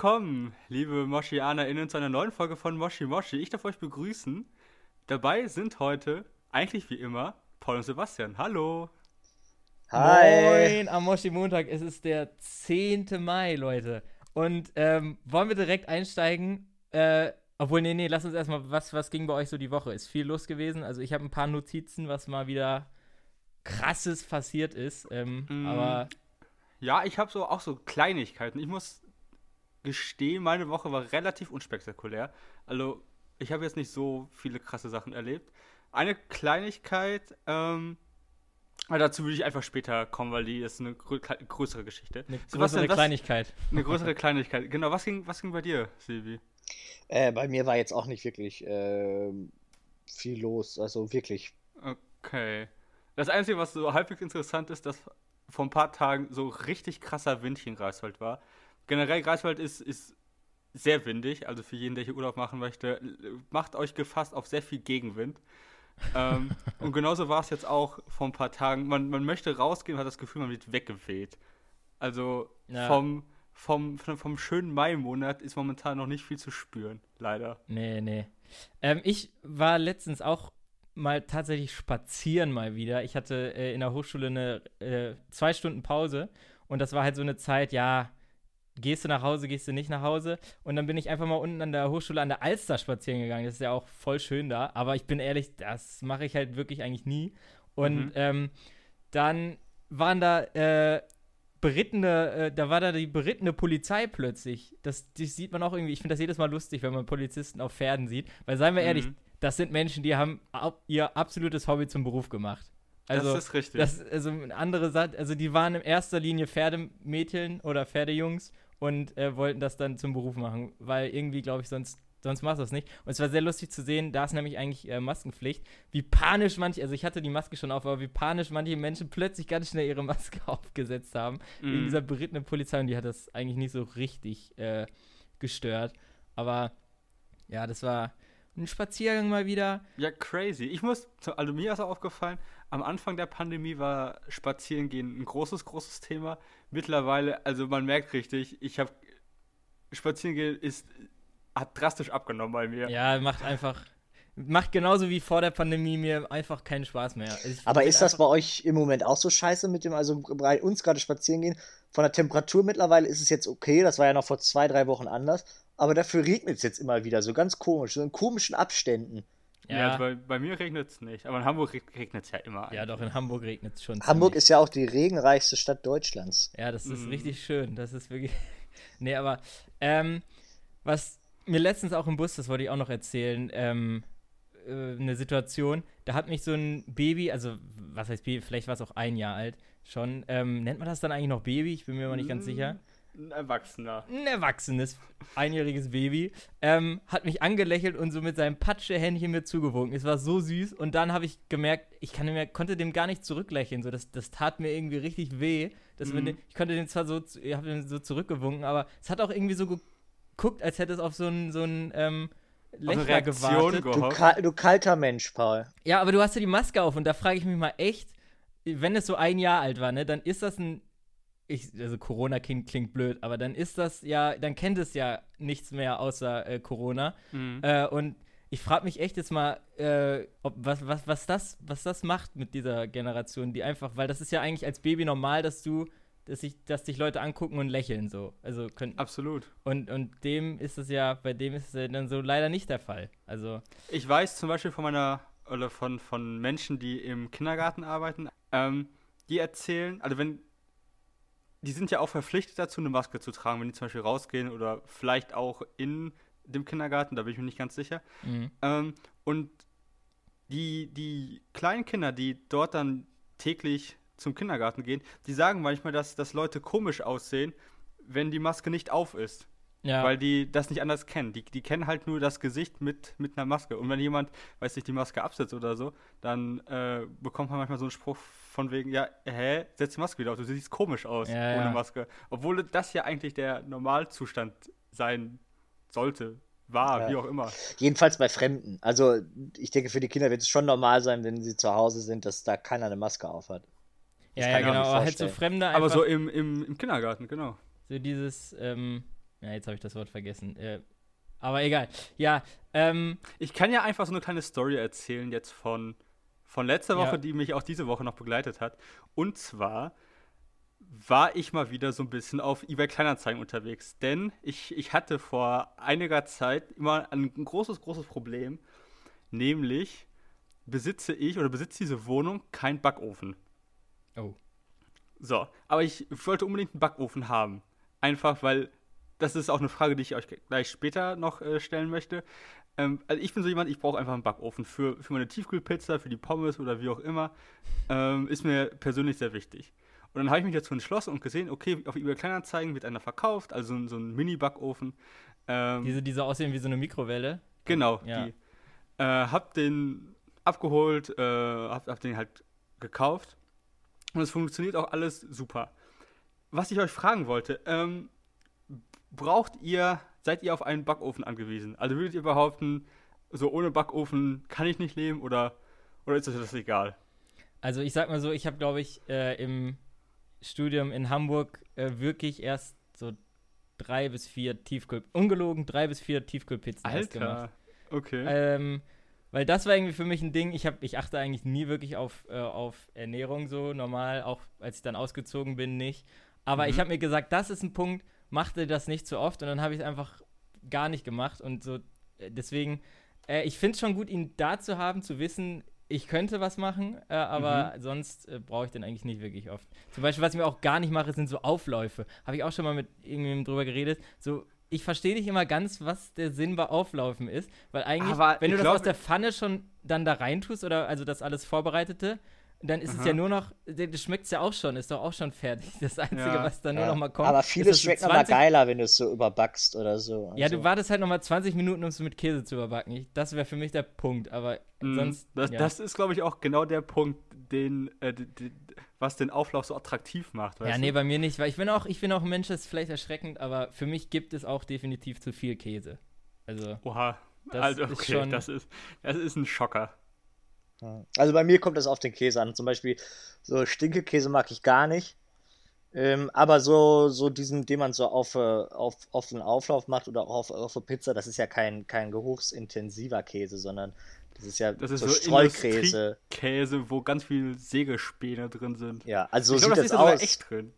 Willkommen, liebe MoschianerInnen, zu einer neuen Folge von Moshi Moshi. Ich darf euch begrüßen. Dabei sind heute, eigentlich wie immer, Paul und Sebastian. Hallo. Hi. Moin am Moshi Montag. Es ist der 10. Mai, Leute. Und ähm, wollen wir direkt einsteigen? Äh, obwohl, nee, nee, lass uns erstmal, was, was ging bei euch so die Woche? Ist viel los gewesen? Also ich habe ein paar Notizen, was mal wieder krasses passiert ist. Ähm, mm, aber. Ja, ich habe so auch so Kleinigkeiten. Ich muss gestehen, meine Woche war relativ unspektakulär. Also, ich habe jetzt nicht so viele krasse Sachen erlebt. Eine Kleinigkeit, ähm, aber dazu würde ich einfach später kommen, weil die ist eine grö größere Geschichte. Eine größere was, Kleinigkeit. Eine größere Kleinigkeit. Genau, was ging, was ging bei dir, Silvi? Äh, bei mir war jetzt auch nicht wirklich äh, viel los, also wirklich. Okay. Das Einzige, was so halbwegs interessant ist, dass vor ein paar Tagen so richtig krasser Wind hier in Greifswald war. Generell, Greifswald ist, ist sehr windig, also für jeden, der hier Urlaub machen möchte, macht euch gefasst auf sehr viel Gegenwind. ähm, und genauso war es jetzt auch vor ein paar Tagen. Man, man möchte rausgehen und hat das Gefühl, man wird weggeweht. Also ja. vom, vom, vom, schönen Mai-Monat ist momentan noch nicht viel zu spüren, leider. Nee, nee. Ähm, ich war letztens auch mal tatsächlich spazieren mal wieder. Ich hatte äh, in der Hochschule eine äh, zwei Stunden Pause und das war halt so eine Zeit, ja, gehst du nach Hause, gehst du nicht nach Hause. Und dann bin ich einfach mal unten an der Hochschule an der Alster spazieren gegangen. Das ist ja auch voll schön da. Aber ich bin ehrlich, das mache ich halt wirklich eigentlich nie. Und mhm. ähm, dann waren da äh, berittene, äh, da war da die berittene Polizei plötzlich. Das, das sieht man auch irgendwie. Ich finde das jedes Mal lustig, wenn man Polizisten auf Pferden sieht. Weil, seien wir mhm. ehrlich, das sind Menschen, die haben ihr absolutes Hobby zum Beruf gemacht. Also, das ist richtig. Das, also andere also die waren in erster Linie Pferdemädchen oder Pferdejungs und äh, wollten das dann zum Beruf machen, weil irgendwie, glaube ich, sonst, sonst machst du das nicht. Und es war sehr lustig zu sehen, da ist nämlich eigentlich äh, Maskenpflicht, wie panisch manche, also ich hatte die Maske schon auf, aber wie panisch manche Menschen plötzlich ganz schnell ihre Maske aufgesetzt haben, mhm. wegen dieser berittenen Polizei und die hat das eigentlich nicht so richtig äh, gestört. Aber ja, das war ein Spaziergang mal wieder. Ja, crazy. Ich muss, also mir ist auch aufgefallen, am Anfang der Pandemie war Spazierengehen ein großes, großes Thema. Mittlerweile, also man merkt richtig, ich habe Spazierengehen ist hat drastisch abgenommen bei mir. Ja, macht einfach macht genauso wie vor der Pandemie mir einfach keinen Spaß mehr. Ich Aber ist das bei euch im Moment auch so scheiße mit dem, also bei uns gerade spazieren gehen? Von der Temperatur mittlerweile ist es jetzt okay, das war ja noch vor zwei, drei Wochen anders. Aber dafür regnet es jetzt immer wieder, so ganz komisch, so in komischen Abständen. Ja, ja bei, bei, mir regnet es nicht, aber in Hamburg regnet es ja immer. Ja, eigentlich. doch, in Hamburg regnet es schon. Hamburg ziemlich. ist ja auch die regenreichste Stadt Deutschlands. Ja, das ist mm. richtig schön. Das ist wirklich. nee, aber ähm, was mir letztens auch im Bus, das wollte ich auch noch erzählen, ähm, äh, eine Situation, da hat mich so ein Baby, also was heißt Baby, vielleicht war es auch ein Jahr alt schon, ähm, nennt man das dann eigentlich noch Baby? Ich bin mir aber nicht ganz sicher. Ein Erwachsener. Ein erwachsenes, einjähriges Baby. Ähm, hat mich angelächelt und so mit seinem Patschehändchen mir zugewunken. Es war so süß. Und dann habe ich gemerkt, ich kann mehr, konnte dem gar nicht zurücklächeln. So, das, das tat mir irgendwie richtig weh. Dass mhm. den, ich konnte den zwar so, ich habe den so zurückgewunken, aber es hat auch irgendwie so geguckt, als hätte es auf so einen so ähm, Lächler gewartet. Du, kal du kalter Mensch, Paul. Ja, aber du hast ja die Maske auf und da frage ich mich mal echt, wenn es so ein Jahr alt war, ne, dann ist das ein ich, also Corona klingt, klingt blöd, aber dann ist das ja, dann kennt es ja nichts mehr außer äh, Corona. Mhm. Äh, und ich frage mich echt jetzt mal, äh, ob, was, was, was, das, was das macht mit dieser Generation, die einfach, weil das ist ja eigentlich als Baby normal, dass du, dass, ich, dass dich Leute angucken und lächeln so. Also können, Absolut. Und, und dem ist es ja, bei dem ist es dann so leider nicht der Fall. Also. Ich weiß zum Beispiel von meiner, oder von, von Menschen, die im Kindergarten arbeiten, ähm, die erzählen, also wenn die sind ja auch verpflichtet dazu, eine Maske zu tragen, wenn die zum Beispiel rausgehen oder vielleicht auch in dem Kindergarten, da bin ich mir nicht ganz sicher. Mhm. Ähm, und die, die kleinen Kinder, die dort dann täglich zum Kindergarten gehen, die sagen manchmal, dass, dass Leute komisch aussehen, wenn die Maske nicht auf ist. Ja. Weil die das nicht anders kennen. Die, die kennen halt nur das Gesicht mit, mit einer Maske. Und wenn jemand, weiß nicht, die Maske absetzt oder so, dann äh, bekommt man manchmal so einen Spruch von wegen, ja, hä, setz die Maske wieder auf, du siehst komisch aus ja, ohne ja. Maske. Obwohl das ja eigentlich der Normalzustand sein sollte, war, ja. wie auch immer. Jedenfalls bei Fremden. Also ich denke, für die Kinder wird es schon normal sein, wenn sie zu Hause sind, dass da keiner eine Maske aufhat. Ja, ja genau, aber halt so Fremde einfach. Aber so im, im, im Kindergarten, genau. So dieses, ähm, Ja, jetzt habe ich das Wort vergessen. Äh, aber egal. Ja, ähm, Ich kann ja einfach so eine kleine Story erzählen jetzt von, von letzter Woche, Ja. die mich auch diese Woche noch begleitet hat. Und zwar war ich mal wieder so ein bisschen auf eBay Kleinanzeigen unterwegs. Denn ich, ich hatte vor einiger Zeit immer ein großes, großes Problem. Nämlich besitze ich oder besitzt diese Wohnung kein Backofen. oh. So, aber ich wollte unbedingt einen Backofen haben. Einfach, weil das ist auch eine Frage, die ich euch gleich später noch äh, stellen möchte. Ähm, also ich bin so jemand, ich brauche einfach einen Backofen für, für meine Tiefkühlpizza, für die Pommes oder wie auch immer. Ähm, ist mir persönlich sehr wichtig. Und dann habe ich mich dazu entschlossen und gesehen, okay, auf eBay Kleinanzeigen wird einer verkauft, also so ein Mini-Backofen. Ähm, Diese, die so aussehen wie so eine Mikrowelle. Genau, Ja. die. Äh, hab den abgeholt, äh, hab, hab den halt gekauft. Und es funktioniert auch alles super. Was ich euch fragen wollte, ähm, braucht ihr, seid ihr auf einen Backofen angewiesen? Also würdet ihr behaupten, so ohne Backofen kann ich nicht leben oder, oder ist euch das egal? Also ich sag mal so, ich habe, glaube ich, äh, im Studium in Hamburg äh, wirklich erst so drei bis vier Tiefkühl, ungelogen drei bis vier Tiefkühlpizzen erst gemacht. Alter, okay. Ähm, weil das war irgendwie für mich ein Ding. Ich, hab, ich achte eigentlich nie wirklich auf, äh, auf Ernährung so normal, auch als ich dann ausgezogen bin, nicht. Aber Mhm. ich habe mir gesagt, das ist ein Punkt, machte das nicht so oft und dann habe ich es einfach gar nicht gemacht und so. äh, Deswegen, äh, ich finde es schon gut, ihn da zu haben, zu wissen, ich könnte was machen, äh, aber sonst äh, brauche ich den eigentlich nicht wirklich oft. Zum Beispiel, was ich mir auch gar nicht mache, sind so Aufläufe. Habe ich auch schon mal mit irgendjemandem drüber geredet. So, ich verstehe nicht immer ganz, was der Sinn bei Auflaufen ist, weil eigentlich, Aber wenn du das glaub- aus der Pfanne schon dann da reintust oder also das alles Vorbereitete, dann ist es ja nur noch, das schmeckt es ja auch schon, ist doch auch schon fertig. Das Einzige, Ja. was dann nur Ja. noch mal kommt. Aber ist, vieles schmeckt nochmal 20 geiler, wenn du es so überbackst oder so. Ja, Also, du wartest halt nochmal 20 Minuten, um es mit Käse zu überbacken. Ich, das wäre für mich der Punkt, aber Mm, sonst. das, ja. das ist, glaube ich, auch genau der Punkt, den, äh, was den Auflauf so attraktiv macht. ja, nee, du? bei mir nicht, weil ich bin auch, ich bin auch ein Mensch, das ist vielleicht erschreckend, aber für mich gibt es auch definitiv zu viel Käse. Also, Oha. Das also, ist okay, schon- das, ist, das ist ein Schocker. Ja. also bei mir kommt das auf den Käse an. Zum Beispiel so Stinkekäse mag ich gar nicht. Ähm, aber so, so diesen, den man so auf, äh, auf, auf den Auflauf macht oder auch auf, auf eine Pizza, das ist ja kein, kein geruchsintensiver Käse, sondern das ist ja Das ist so so, Streukäse. Käse, wo ganz viel Sägespäne drin sind. Ja, also so ich glaube, sieht das ist das da sogar aus. echt drin.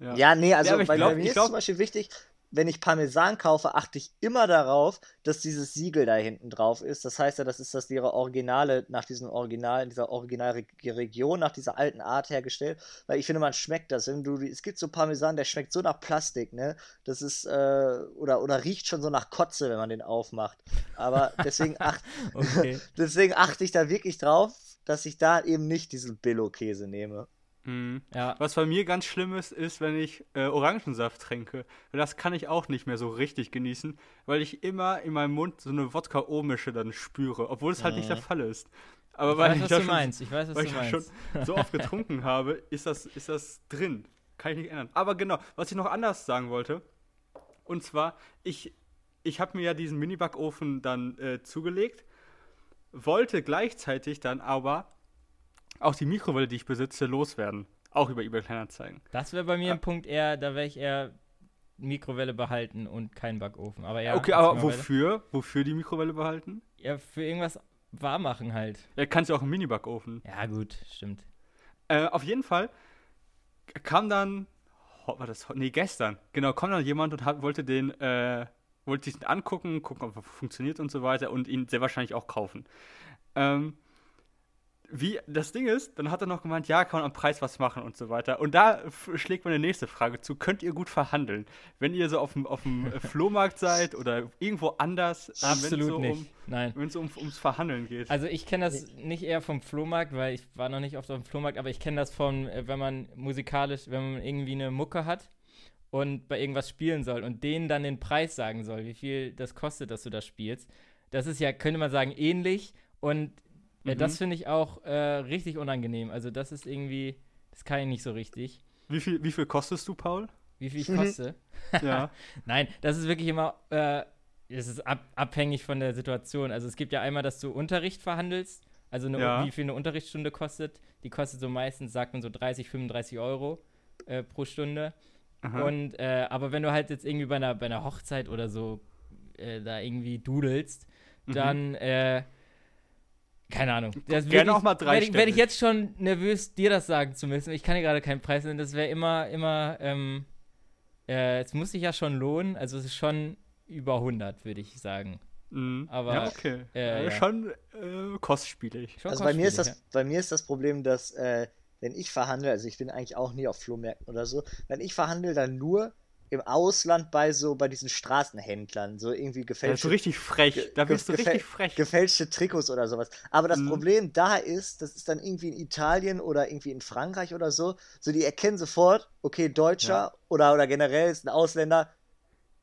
Ja. Ja, nee, also aber ich bei, glaub- mir ist glaub- zum Beispiel wichtig, wenn ich Parmesan kaufe, achte ich immer darauf, dass dieses Siegel da hinten drauf ist. Das heißt ja, das ist das ihre Originale, nach diesem Original, dieser Originalregion, nach dieser alten Art hergestellt. Weil ich finde, man schmeckt das. Wenn du, es gibt so Parmesan, der schmeckt so nach Plastik, ne? Das ist, äh, oder, oder riecht schon so nach Kotze, wenn man den aufmacht. Aber deswegen, ach, okay. deswegen achte ich da wirklich drauf, dass ich da eben nicht diesen Billo-Käse nehme. Mhm. ja. Was bei mir ganz schlimm ist, ist, wenn ich äh, Orangensaft trinke. Das kann ich auch nicht mehr so richtig genießen, weil ich immer in meinem Mund so eine Wodka-O-Mische dann spüre, obwohl es halt nicht der Fall ist. Aber Ich weil weiß, ich was das du schon, meinst. Ich weiß, was weil du ich das meinst. schon so oft getrunken habe, ist das, ist das drin. Kann ich nicht ändern. Aber genau, was ich noch anders sagen wollte, und zwar, ich, ich habe mir ja diesen Mini-Backofen dann äh, zugelegt, wollte gleichzeitig dann aber auch die Mikrowelle, die ich besitze, loswerden. Auch über eBay Kleinanzeigen. Das wäre bei mir Ah. ein Punkt eher, da wäre ich eher Mikrowelle behalten und kein Backofen. Aber ja, okay, aber wofür? Wofür die Mikrowelle behalten? Ja, für irgendwas warm machen halt. Ja, kannst du auch im Mini-Backofen. Ja, gut, stimmt. Äh, auf jeden Fall kam dann, ho- war das, nee, gestern, genau, kam dann jemand und hat, wollte den, äh, wollte sich den angucken, gucken, ob er funktioniert und so weiter und ihn sehr wahrscheinlich auch kaufen. Ähm, wie, das Ding ist, dann hat er noch gemeint, ja, kann man am Preis was machen und so weiter. Und da schlägt meine nächste Frage zu, könnt ihr gut verhandeln? Wenn ihr so auf dem, auf dem Flohmarkt seid oder irgendwo anders, äh, Absolut so nicht. um, Nein. wenn es um, ums Verhandeln geht. Also ich kenne das nicht eher vom Flohmarkt, weil ich war noch nicht oft auf dem Flohmarkt, aber ich kenne das von, äh, wenn man musikalisch, wenn man irgendwie eine Mucke hat und bei irgendwas spielen soll und denen dann den Preis sagen soll, wie viel das kostet, dass du das spielst. Das ist ja, könnte man sagen, ähnlich und Mhm. das finde ich auch äh, richtig unangenehm. Also das ist irgendwie, das kann ich nicht so richtig. wie, viel, wie viel kostest du, Paul? Wie viel ich koste? ja. Nein, das ist wirklich immer, äh, es ist ab, abhängig von der Situation. Also es gibt ja einmal, dass du Unterricht verhandelst, also eine, Ja. wie viel eine Unterrichtsstunde kostet. Die kostet so meistens, sagt man so 30, 35 Euro äh, pro Stunde. Aha. Und, äh, aber wenn du halt jetzt irgendwie bei einer, bei einer Hochzeit oder so äh, da irgendwie dudelst, mhm. dann, äh, keine Ahnung. Das Gerne ich, auch mal drei Werde ich jetzt schon nervös, dir das sagen zu müssen. Ich kann dir gerade keinen Preis nennen. Das wäre immer, immer, ähm, äh, es muss sich ja schon lohnen. Also es ist schon über 100, würde ich sagen. Mhm. Aber, ja, okay. Äh, ja. Schon äh, kostspielig. Schon also kostspielig, bei, mir ist das, ja. bei mir ist das Problem, dass äh, wenn ich verhandle, also ich bin eigentlich auch nie auf Flohmärkten oder so, wenn ich verhandle, dann nur im Ausland bei so bei diesen Straßenhändlern, so irgendwie gefälschte. Ja, so richtig frech. Da bist du richtig frech. Gefälschte Trikots oder sowas. Aber das mhm. Problem da ist, das ist dann irgendwie in Italien oder irgendwie in Frankreich oder so, so die erkennen sofort, okay, Deutscher ja. oder, oder generell ist ein Ausländer,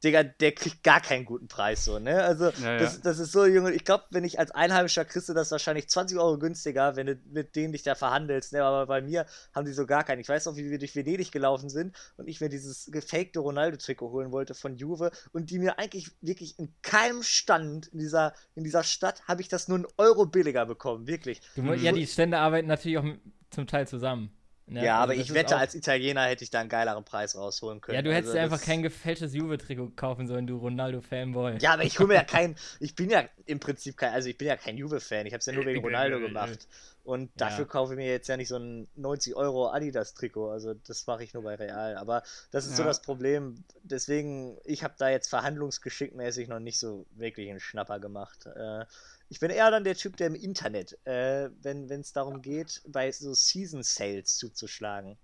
Digga, der kriegt gar keinen guten Preis, so, ne? Also, ja, das, ja. das ist so, Junge, ich glaube, wenn ich als Einheimischer kriegst du das wahrscheinlich 20 Euro günstiger, wenn du mit denen dich da verhandelst, ne? Aber bei mir haben die so gar keinen. Ich weiß noch, wie wir durch Venedig gelaufen sind und ich mir dieses gefakte Ronaldo-Trikot holen wollte von Juve und die mir eigentlich wirklich in keinem Stand in dieser, in dieser Stadt habe ich das nur einen Euro billiger bekommen, wirklich. Du, ja, die Stände arbeiten natürlich auch zum Teil zusammen. Ne? Ja, aber also ich wette, als Italiener hätte ich da einen geileren Preis rausholen können. Ja, du hättest also, einfach kein gefälschtes Juve-Trikot kaufen sollen, du Ronaldo-Fanboy. Ja, aber ich hole mir ja kein, ich bin ja im Prinzip kein, also ich bin ja kein Juve-Fan, ich habe es ja nur wegen Ronaldo gemacht. Und dafür ja. kaufe ich mir jetzt ja nicht so ein 90 Euro Adidas-Trikot, also das mache ich nur bei Real. Aber das ist ja. so das Problem, deswegen, ich habe da jetzt verhandlungsgeschickmäßig noch nicht so wirklich einen Schnapper gemacht. Äh, ich bin eher dann der Typ, der im Internet, äh, wenn es darum geht, bei so Season Sales zuzuschlagen.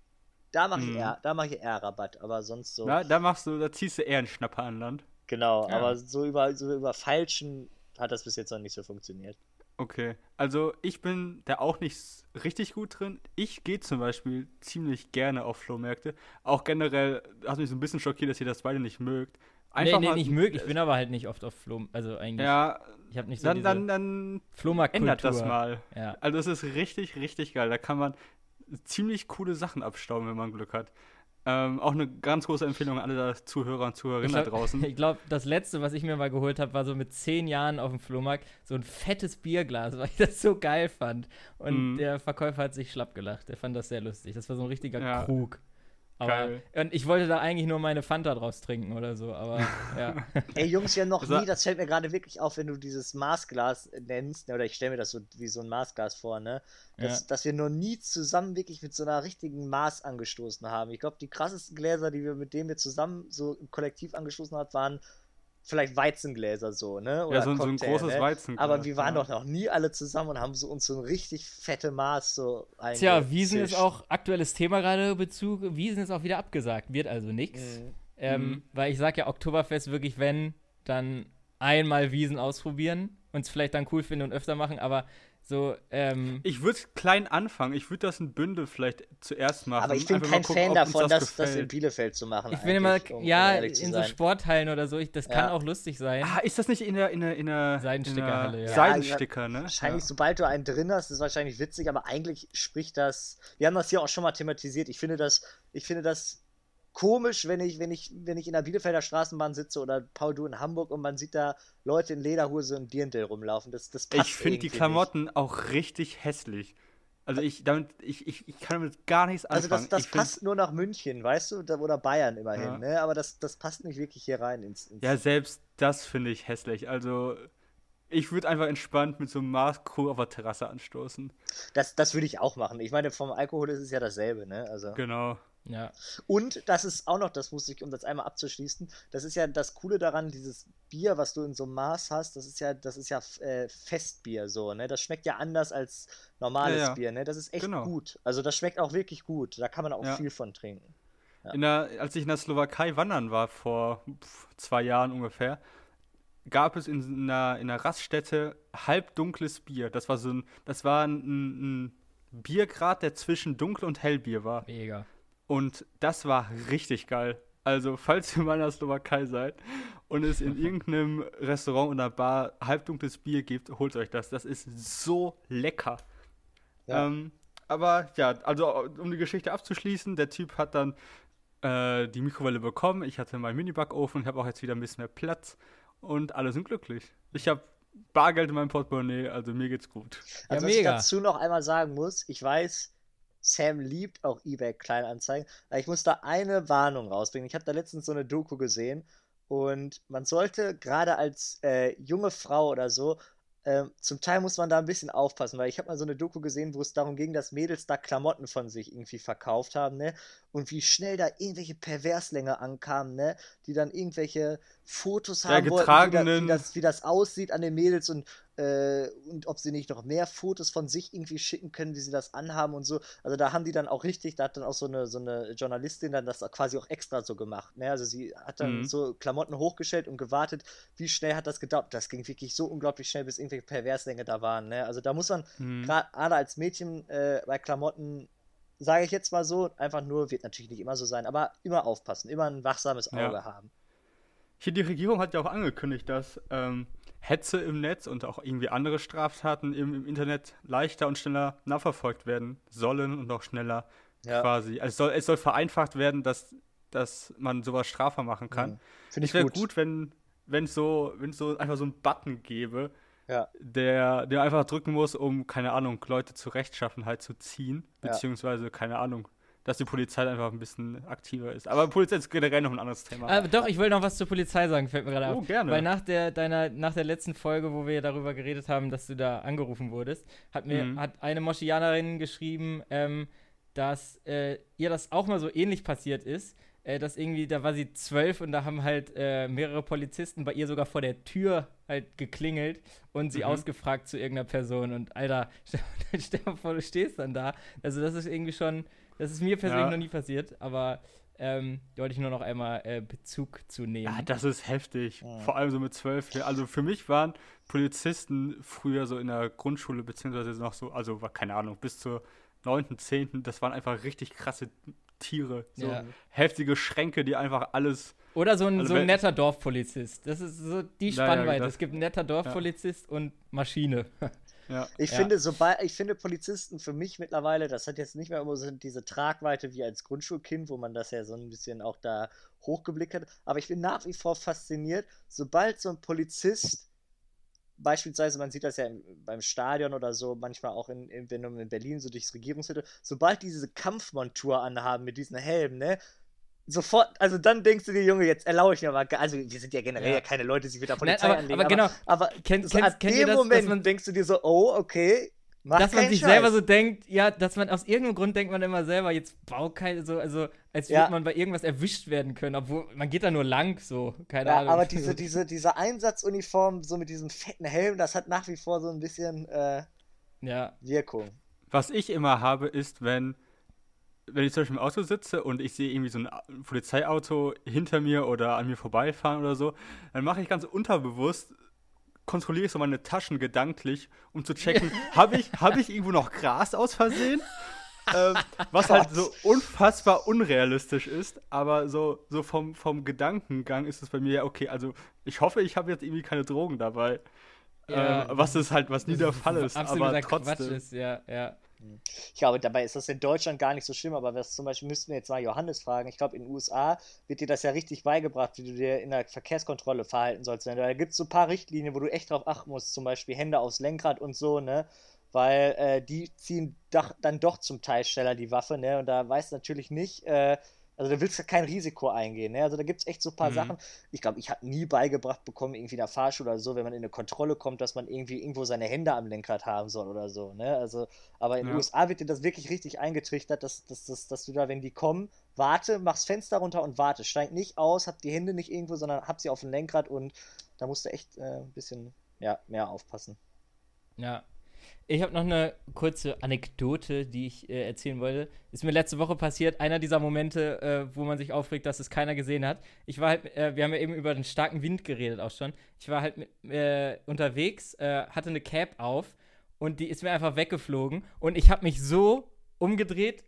Da mache ich, mhm. eher, mach ich eher Rabatt, aber sonst so. Ja, da machst du, da ziehst du eher einen Schnapper an Land. Genau, ja. aber so über, so über Falschen hat das bis jetzt noch nicht so funktioniert. Okay, also ich bin da auch nicht richtig gut drin. Ich gehe zum Beispiel ziemlich gerne auf Flohmärkte. Auch generell hat mich so ein bisschen schockiert, dass ihr das beide nicht mögt. Einfach nee, nee, nicht möglich. Ich bin aber halt nicht oft auf Flohmärkte. Also eigentlich. Ja, ich habe nicht so dann, dann, dann ändert das mal. Ja. Also es ist richtig, richtig geil. Da kann man ziemlich coole Sachen abstauben, wenn man Glück hat. Ähm, auch eine ganz große Empfehlung an alle Zuhörer und Zuhörerinnen glaub, da draußen. Ich glaube, das letzte, was ich mir mal geholt habe, war so mit zehn Jahren auf dem Flohmarkt so ein fettes Bierglas, weil ich das so geil fand. Und mm. der Verkäufer hat sich schlapp gelacht. Der fand das sehr lustig. Das war so ein richtiger ja. Krug. Aber. Und ich wollte da eigentlich nur meine Fanta draus trinken oder so, aber ja. Ey, Jungs, ja noch nie, das fällt mir gerade wirklich auf, wenn du dieses Maßglas nennst, ne, oder ich stelle mir das so wie so ein Maßglas vor, ne? Dass, ja. dass wir noch nie zusammen wirklich mit so einer richtigen Maß angestoßen haben. Ich glaube, die krassesten Gläser, die wir mit denen wir zusammen so kollektiv angestoßen haben, waren vielleicht Weizengläser so, ne? Oder ja, so, Cocktail, so ein großes ne? Weizenglas. Aber wir waren ja. doch noch nie alle zusammen und haben so uns so ein richtig fette Maß so Tja, Wiesen ist auch aktuelles Thema gerade Bezug. Wiesen ist auch wieder abgesagt, wird also nichts. Mhm. Ähm, mhm. Weil ich sag ja, Oktoberfest wirklich, wenn, dann einmal Wiesen ausprobieren und es vielleicht dann cool finden und öfter machen, aber so, ähm, ich würde klein anfangen. Ich würde das in Bündel vielleicht zuerst machen. Aber ich bin kein gucken, Fan davon, das, das, das, in Bielefeld zu machen. Ich finde immer, um ja, in so Sporthallen oder so, ich, das ja. kann auch lustig sein. Ah, ist das nicht in der, in der, in der Seidensticker-Halle? Ja. Seidensticker, ne? Wahrscheinlich, ja. sobald du einen drin hast, ist wahrscheinlich witzig, aber eigentlich spricht das. Wir haben das hier auch schon mal thematisiert. Ich finde das, ich finde das komisch, wenn ich, wenn ich, wenn ich in der Bielefelder Straßenbahn sitze oder Paul Du in Hamburg und man sieht da Leute in Lederhose und Dirndl rumlaufen. Das, das passt Ich finde die Klamotten nicht. auch richtig hässlich. Also ich, damit, ich, ich, ich kann damit gar nichts anfangen. Also das, das passt nur nach München, weißt du, oder Bayern immerhin, ja. ne? Aber das, das passt nicht wirklich hier rein ins. ins ja, selbst das finde ich hässlich. Also ich würde einfach entspannt mit so einem Mars Crew auf der Terrasse anstoßen. Das, das würde ich auch machen. Ich meine, vom Alkohol ist es ja dasselbe, ne? Also. Genau. Ja. Und das ist auch noch, das muss ich, um das einmal abzuschließen, das ist ja das Coole daran, dieses Bier, was du in so einem Maß hast, das ist ja, das ist ja äh, Festbier so, ne? Das schmeckt ja anders als normales ja, ja. Bier, ne? Das ist echt genau. gut. Also das schmeckt auch wirklich gut. Da kann man auch ja. viel von trinken. Der, als ich in der Slowakei wandern war, vor zwei Jahren ungefähr, gab es in einer, in einer Raststätte halbdunkles Bier. Das war so ein, das war ein, ein Biergrad, der zwischen dunkel und hellbier war. Mega. Und das war richtig geil. Also, falls ihr mal in der Slowakei seid und es in irgendeinem Restaurant oder Bar halbdunkles Bier gibt, holt euch das. Das ist so lecker. Ja. Ähm, aber ja, also um die Geschichte abzuschließen, der Typ hat dann äh, die Mikrowelle bekommen. Ich hatte meinen Minibackofen, ich habe auch jetzt wieder ein bisschen mehr Platz und alle sind glücklich. Ich habe Bargeld in meinem Portemonnaie, also mir geht's gut. Also, ja, was ich dazu noch einmal sagen muss, ich weiß, Sam liebt auch eBay Kleinanzeigen. Aber ich muss da eine Warnung rausbringen. Ich habe da letztens so eine Doku gesehen und man sollte gerade als äh, junge Frau oder so ähm, zum Teil muss man da ein bisschen aufpassen, weil ich habe mal so eine Doku gesehen, wo es darum ging, dass Mädels da Klamotten von sich irgendwie verkauft haben, ne? Und wie schnell da irgendwelche Perverslänge ankamen, ne? Die dann irgendwelche Fotos haben wollten, wie, da, wie, das, wie das aussieht an den Mädels und äh, und ob sie nicht noch mehr Fotos von sich irgendwie schicken können, wie sie das anhaben und so. Also da haben die dann auch richtig, da hat dann auch so eine, so eine Journalistin dann das quasi auch extra so gemacht. Ne? Also sie hat dann mhm. so Klamotten hochgestellt und gewartet, wie schnell hat das gedauert. Das ging wirklich so unglaublich schnell, bis irgendwelche Perverslänge da waren. Ne? Also da muss man mhm. gerade als Mädchen äh, bei Klamotten sage ich jetzt mal so, einfach nur, wird natürlich nicht immer so sein, aber immer aufpassen, immer ein wachsames Auge ja. haben. Hier, die Regierung hat ja auch angekündigt, dass ähm, Hetze im Netz und auch irgendwie andere Straftaten im, im Internet leichter und schneller nachverfolgt werden sollen und auch schneller ja. quasi. Also es soll, es soll vereinfacht werden, dass, dass man sowas strafbar machen kann. Mhm. Finde ich es wäre gut. gut, wenn wenn es so, so einfach so einen Button gäbe, ja. der, der einfach drücken muss, um, keine Ahnung, Leute zur Rechtschaffenheit zu ziehen, beziehungsweise, keine Ahnung, dass die Polizei einfach ein bisschen aktiver ist. Aber Polizei ist generell noch ein anderes Thema. Aber doch, ich will noch was zur Polizei sagen, fällt mir gerade auf. Oh, gerne. Weil nach der, deiner, nach der letzten Folge, wo wir darüber geredet haben, dass du da angerufen wurdest, hat mir mhm. hat eine Moschianerin geschrieben, ähm, dass äh, ihr das auch mal so ähnlich passiert ist. Äh, dass irgendwie, da war sie zwölf und da haben halt äh, mehrere Polizisten bei ihr sogar vor der Tür halt geklingelt und sie mhm. ausgefragt zu irgendeiner Person. Und Alter, stell, stell vor, du stehst dann da. Also, das ist irgendwie schon das ist mir persönlich ja. noch nie passiert, aber ähm, da wollte ich nur noch einmal äh, Bezug zu nehmen. Ja, das ist heftig. Ja. Vor allem so mit zwölf. Also für mich waren Polizisten früher so in der Grundschule, beziehungsweise noch so, also war keine Ahnung, bis zur 9., 10., das waren einfach richtig krasse Tiere. So ja. heftige Schränke, die einfach alles. Oder so ein, also so ein netter Dorfpolizist. Das ist so die Spannweite. es gibt ein netter Dorfpolizist und Maschine. Ja. Ich ja. finde, sobald, ich finde Polizisten für mich mittlerweile, das hat jetzt nicht mehr immer so diese Tragweite wie als Grundschulkind, wo man das ja so ein bisschen auch da hochgeblickt hat. Aber ich bin nach wie vor fasziniert, sobald so ein Polizist, beispielsweise, man sieht das ja beim Stadion oder so, manchmal auch in, in, wenn du in Berlin so durchs Regierungsviertel, sobald die diese Kampfmontur anhaben mit diesen Helmen, ne, sofort, also dann denkst du dir, Junge, jetzt erlaube ich mir mal, also wir sind ja generell ja. keine Leute, die sich mit der Polizei Nein, aber, anlegen, aber, genau, aber, kennt, so kennt, kennt dem das, Moment man, denkst du dir so, oh, okay, mach Dass man sich Scheiß. selber so denkt, ja, dass man aus irgendeinem Grund denkt man immer selber, jetzt bau keine, so, also als würde man bei irgendwas erwischt werden können, obwohl man geht da nur lang, so, keine ja, Ahnung. aber diese, diese, diese Einsatzuniform, so mit diesem fetten Helm, das hat nach wie vor so ein bisschen äh, ja. Wirkung. Was ich immer habe, ist, wenn wenn ich zum Beispiel im Auto sitze und ich sehe irgendwie so ein Polizeiauto hinter mir oder an mir vorbeifahren oder so, dann mache ich ganz unterbewusst, kontrolliere ich so meine Taschen gedanklich, um zu checken, habe ich, hab ich irgendwo noch Gras aus Versehen? ähm, was halt so unfassbar unrealistisch ist, aber so, so vom, vom Gedankengang ist es bei mir ja okay. Also ich hoffe, ich habe jetzt irgendwie keine Drogen dabei. Ja, äh, was ist halt, was nie der Fall ist. Aber trotzdem. Quatsch ist, ja, ja. Ich glaube, dabei ist das in Deutschland gar nicht so schlimm, aber was zum Beispiel müssten wir jetzt mal Johannes fragen. Ich glaube, in den USA wird dir das ja richtig beigebracht, wie du dir in der Verkehrskontrolle verhalten sollst. Da gibt es so ein paar Richtlinien, wo du echt drauf achten musst, zum Beispiel Hände aufs Lenkrad und so, ne? Weil äh, die ziehen doch, dann doch zum Teil schneller die Waffe, ne? Und da weißt du natürlich nicht, äh, also da willst du kein Risiko eingehen. Ne? Also da gibt es echt so ein paar mhm. Sachen. Ich glaube, ich habe nie beigebracht bekommen, irgendwie in der Fahrschule oder so, wenn man in eine Kontrolle kommt, dass man irgendwie irgendwo seine Hände am Lenkrad haben soll oder so. Ne? Also, aber in den USA wird dir das wirklich richtig eingetrichtert, dass, dass, dass, dass du da, wenn die kommen, warte, machst Fenster runter und warte. Steig nicht aus, hab die Hände nicht irgendwo, sondern hab sie auf dem Lenkrad und da musst du echt äh, ein bisschen ja, mehr aufpassen. Ja, ich habe noch eine kurze Anekdote, die ich äh, erzählen wollte. Ist mir letzte Woche passiert, einer dieser Momente, äh, wo man sich aufregt, dass es keiner gesehen hat. Ich war halt, äh, wir haben ja eben über den starken Wind geredet auch schon. Ich war halt mit, äh, unterwegs, äh, hatte eine Cap auf und die ist mir einfach weggeflogen und ich habe mich so umgedreht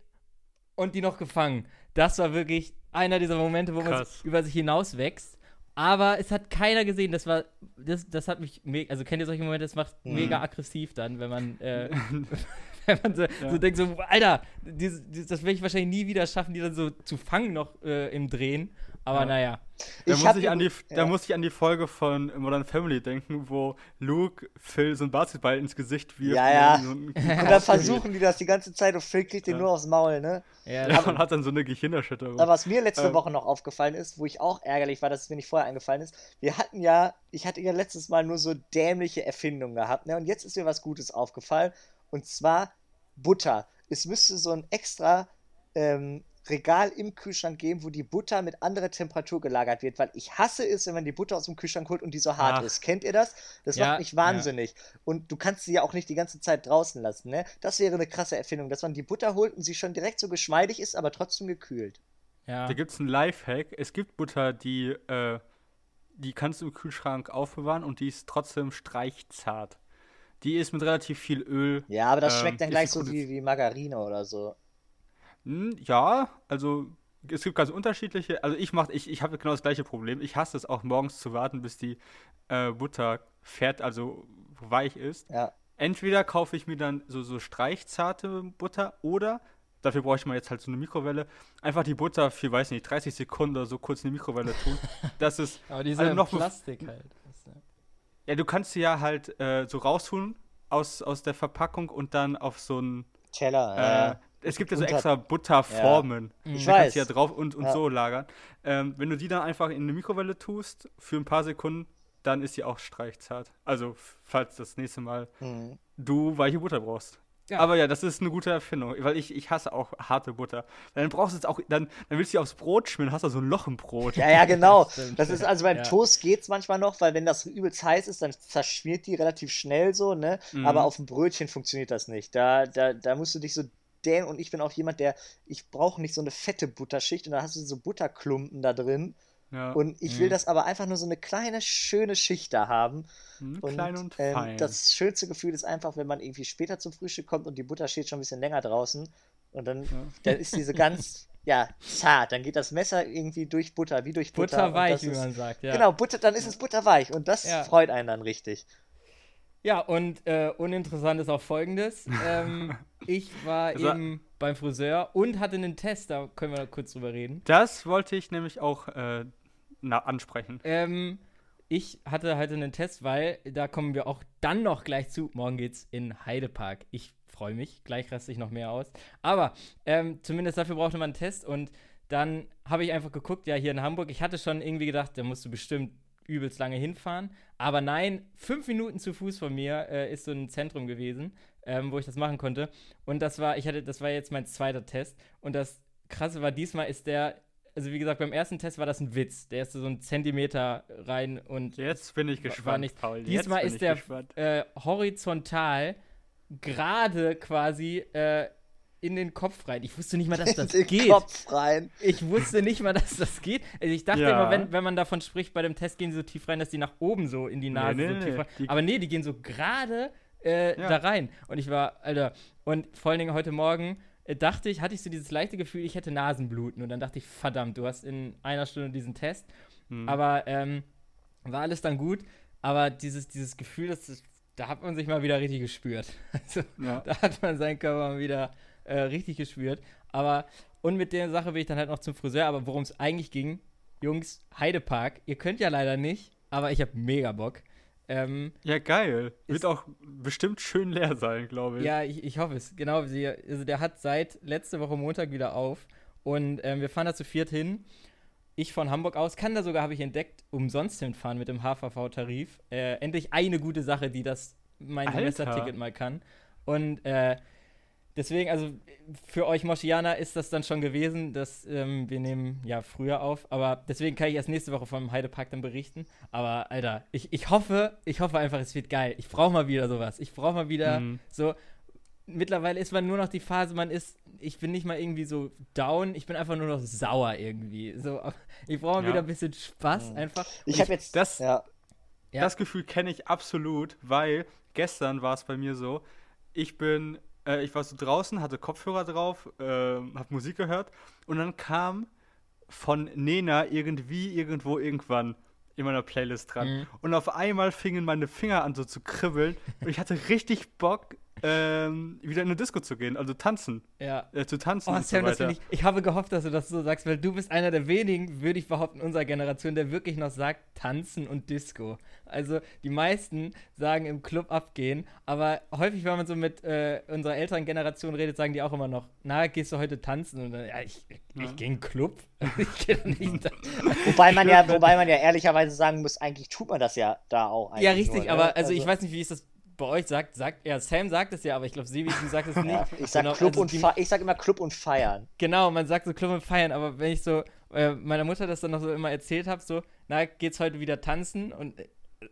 und die noch gefangen. Das war wirklich einer dieser Momente, wo Krass. man über sich hinaus wächst. Aber es hat keiner gesehen. Das war, das, das hat mich mega, also kennt ihr solche Momente, das macht mhm. mega aggressiv dann, wenn man, äh, wenn man so, ja. so, denkt, so, Alter, dieses, dieses, das werde ich wahrscheinlich nie wieder schaffen, die dann so zu fangen noch äh, im Drehen. Aber Ja. naja. Da, Ich muss ich, an die, üb- da ja. muss ich an die Folge von Modern Family denken, wo Luke Phil so einen Basketball ins Gesicht wirft. Ja, ja. und so Und dann versuchen die das die ganze Zeit und Phil kriegt den Ja. nur aufs Maul, ne? Ja, Ja, und hat dann so eine Gehirnerschütterung. Aber was mir letzte Ähm. Woche noch aufgefallen ist, wo ich auch ärgerlich war, dass es mir nicht vorher eingefallen ist, wir hatten ja, ich hatte ja letztes Mal nur so dämliche Erfindungen gehabt, ne? Und jetzt ist mir was Gutes aufgefallen. Und zwar Butter. Es müsste so ein extra ähm, Regal im Kühlschrank geben, wo die Butter mit anderer Temperatur gelagert wird, weil ich hasse es, wenn man die Butter aus dem Kühlschrank holt und die so hart Ach. ist. Kennt ihr das? Das Ja, macht mich wahnsinnig. Und du kannst sie ja auch nicht die ganze Zeit draußen lassen, ne? Das wäre eine krasse Erfindung, dass man die Butter holt und sie schon direkt so geschmeidig ist, aber trotzdem gekühlt. ja. Da gibt es einen Lifehack. Es gibt Butter, die, äh, die kannst du im Kühlschrank aufbewahren und die ist trotzdem streichzart. Die ist mit relativ viel Öl. Ja, aber das Ähm, schmeckt dann gleich so wie, wie Margarine oder so. Hm, ja, also es gibt ganz unterschiedliche. Also ich mach, ich, ich habe genau das gleiche Problem. Ich hasse es auch morgens zu warten, bis die äh, Butter fährt, also weich ist. Ja. Entweder kaufe ich mir dann so, so streichzarte Butter oder, dafür brauche ich mal jetzt halt so eine Mikrowelle, einfach die Butter für, weiß nicht, 30 Sekunden oder so kurz in die Mikrowelle tun. Das ist, Aber die sind also ja noch Plastik halt. Ja- ja, du kannst sie ja halt äh, so raustun aus, aus der Verpackung und dann auf so ein, Teller. äh, äh, es gibt ja so extra Butterformen. Ich Da kannst weiß. du ja drauf und, und Ja. so lagern. Ähm, wenn du die dann einfach in eine Mikrowelle tust, für ein paar Sekunden, dann ist sie auch streichzart. Also, falls das nächste Mal mhm. du weiche Butter brauchst. Ja. Aber ja, das ist eine gute Erfindung, weil ich, ich hasse auch harte Butter. Dann brauchst du es auch, dann, dann willst du sie aufs Brot schmieren, hast du so ein Loch im Brot. Ja, ja, genau. Das ist also beim Ja. Toast geht's manchmal noch, weil wenn das übelst heiß ist, dann zerschmiert die relativ schnell so, ne? Mhm. Aber auf dem Brötchen funktioniert das nicht. Da, da, da musst du dich so dämmen und ich bin auch jemand, der, ich brauche nicht so eine fette Butterschicht und dann hast du so Butterklumpen da drin Ja. und ich will Mhm. das aber einfach nur so eine kleine, schöne Schicht da haben. Hm, Und klein und ähm, fein. das schönste Gefühl ist einfach, wenn man irgendwie später zum Frühstück kommt und die Butter steht schon ein bisschen länger draußen und dann, dann ist diese ganz, ja, zart. Dann geht das Messer irgendwie durch Butter, wie durch Butter. Butterweich, wie man sagt. Ja. Genau, Butter, dann ist es butterweich und das Ja. freut einen dann richtig. Ja, und äh, uninteressant ist auch folgendes. Ähm, ich war Also- eben beim Friseur und hatte einen Test, da können wir kurz drüber reden. das wollte ich nämlich auch äh, na, ansprechen. Ähm, ich hatte heute einen Test, weil da kommen wir auch dann noch gleich zu. Morgen geht's in Heidepark. Ich freue mich, gleich raste ich noch mehr aus. Aber ähm, zumindest dafür brauchte man einen Test und dann habe ich einfach geguckt, ja, hier in Hamburg. Ich hatte schon irgendwie gedacht, da musst du bestimmt übelst lange hinfahren. Aber nein, fünf Minuten zu Fuß von mir äh, ist so ein Zentrum gewesen, ähm, wo ich das machen konnte. Und das war, ich hatte, das war jetzt mein zweiter Test. Und das Krasse war, diesmal ist der, also wie gesagt, beim ersten Test war das ein Witz. Der ist so ein Zentimeter rein und Jetzt bin ich gespannt, war nicht- Paul. Diesmal ist der äh, horizontal gerade quasi äh, in den Kopf rein. Ich wusste nicht mal, dass das In den geht. Kopf rein. Ich wusste nicht mal, dass das geht. Also ich dachte Ja. immer, wenn, wenn man davon spricht, bei dem Test gehen die so tief rein, dass die nach oben so in die Nase nee, so nee, tief rein. die- Aber nee, die gehen so gerade äh, Ja. da rein. Und ich war, Alter, und vor allen Dingen heute Morgen äh, dachte ich, hatte ich so dieses leichte Gefühl, ich hätte Nasenbluten. Und dann dachte ich, verdammt, du hast in einer Stunde diesen Test. Hm. Aber ähm, war alles dann gut. Aber dieses, dieses Gefühl, das, das, da hat man sich mal wieder richtig gespürt. Also, Ja. da hat man seinen Körper mal wieder äh, richtig gespürt. Aber, und mit der Sache bin ich dann halt noch zum Friseur. Aber worum es eigentlich ging, Jungs, Heidepark, ihr könnt ja leider nicht, aber ich habe mega Bock. Ähm, ja, geil. Ist- Wird auch bestimmt schön leer sein, glaube ich. ja, ich, ich hoffe es. Genau, sie, also der hat seit letzte Woche Montag wieder auf. Und ähm, wir fahren da zu viert hin. Ich von Hamburg aus kann da sogar, habe ich entdeckt, umsonst hinfahren mit dem HVV-Tarif. Äh, endlich eine gute Sache, die das mein. Semesterticket mal kann. Und äh, deswegen, also für euch Moschianer ist das dann schon gewesen, dass ähm, wir nehmen ja früher auf. Aber deswegen kann ich erst nächste Woche vom Heidepark dann berichten. Aber Alter, ich, ich hoffe, ich hoffe einfach, es wird geil. Ich brauche mal wieder sowas. Ich brauche mal wieder Mhm. so. Mittlerweile ist man nur noch die Phase, man ist, ich bin nicht mal irgendwie so down, ich bin einfach nur noch sauer irgendwie. So, ich brauche mal Ja. wieder ein bisschen Spaß Mhm. einfach. Ich Und habe jetzt. das- ja. Ja. Das Gefühl kenne ich absolut, weil gestern war es bei mir so, ich bin, äh, ich war so draußen, hatte Kopfhörer drauf, äh, habe Musik gehört und dann kam von Nena irgendwie, irgendwo, irgendwann in meiner Playlist dran. Mhm. Und auf einmal fingen meine Finger an so zu kribbeln und ich hatte richtig Bock, ähm, wieder in eine Disco zu gehen, also tanzen. Ja. Äh, zu tanzen Oh, und Sam, so das ich. Ich habe gehofft, dass du das so sagst, weil du bist einer der wenigen, würde ich behaupten, unserer Generation, der wirklich noch sagt, tanzen und Disco. Also die meisten sagen im Club abgehen, aber häufig, wenn man so mit äh, unserer älteren Generation redet, sagen die auch immer noch, na, gehst du heute tanzen? Und dann, ja, ich, ich Ja. gehe in den Club. ich gehe nicht da. Wobei man ja, wobei man ja ehrlicherweise sagen muss, eigentlich tut man das ja da auch eigentlich. Ja, richtig, nur, ne? aber also, ich weiß nicht, wie ist das bei euch sagt, sagt, ja, Sam sagt es ja, aber ich glaube, Sebi, du sagst es nicht. Ja, ich sag Genau, Club also und die- ich sag immer Club und feiern. Genau, man sagt so Club und feiern, aber wenn ich so äh, meiner Mutter das dann noch so immer erzählt habe, so, na, geht's heute wieder tanzen? Und äh,